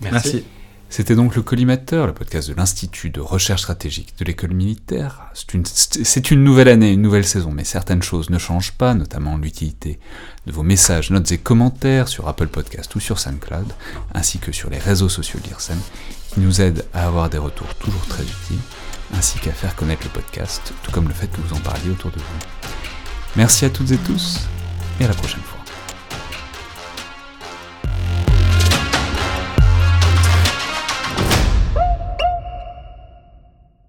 Merci. C'était donc le Collimateur, le podcast de l'Institut de recherche stratégique de l'école militaire. C'est une, une, nouvelle année, une nouvelle saison, mais certaines choses ne changent pas, notamment l'utilité de vos messages, notes et commentaires sur Apple Podcast ou sur SoundCloud, ainsi que sur les réseaux sociaux de l'IRSEM, qui nous aident à avoir des retours toujours très utiles, ainsi qu'à faire connaître le podcast, tout comme le fait que vous en parliez autour de vous. Merci à toutes et tous, et à la prochaine fois.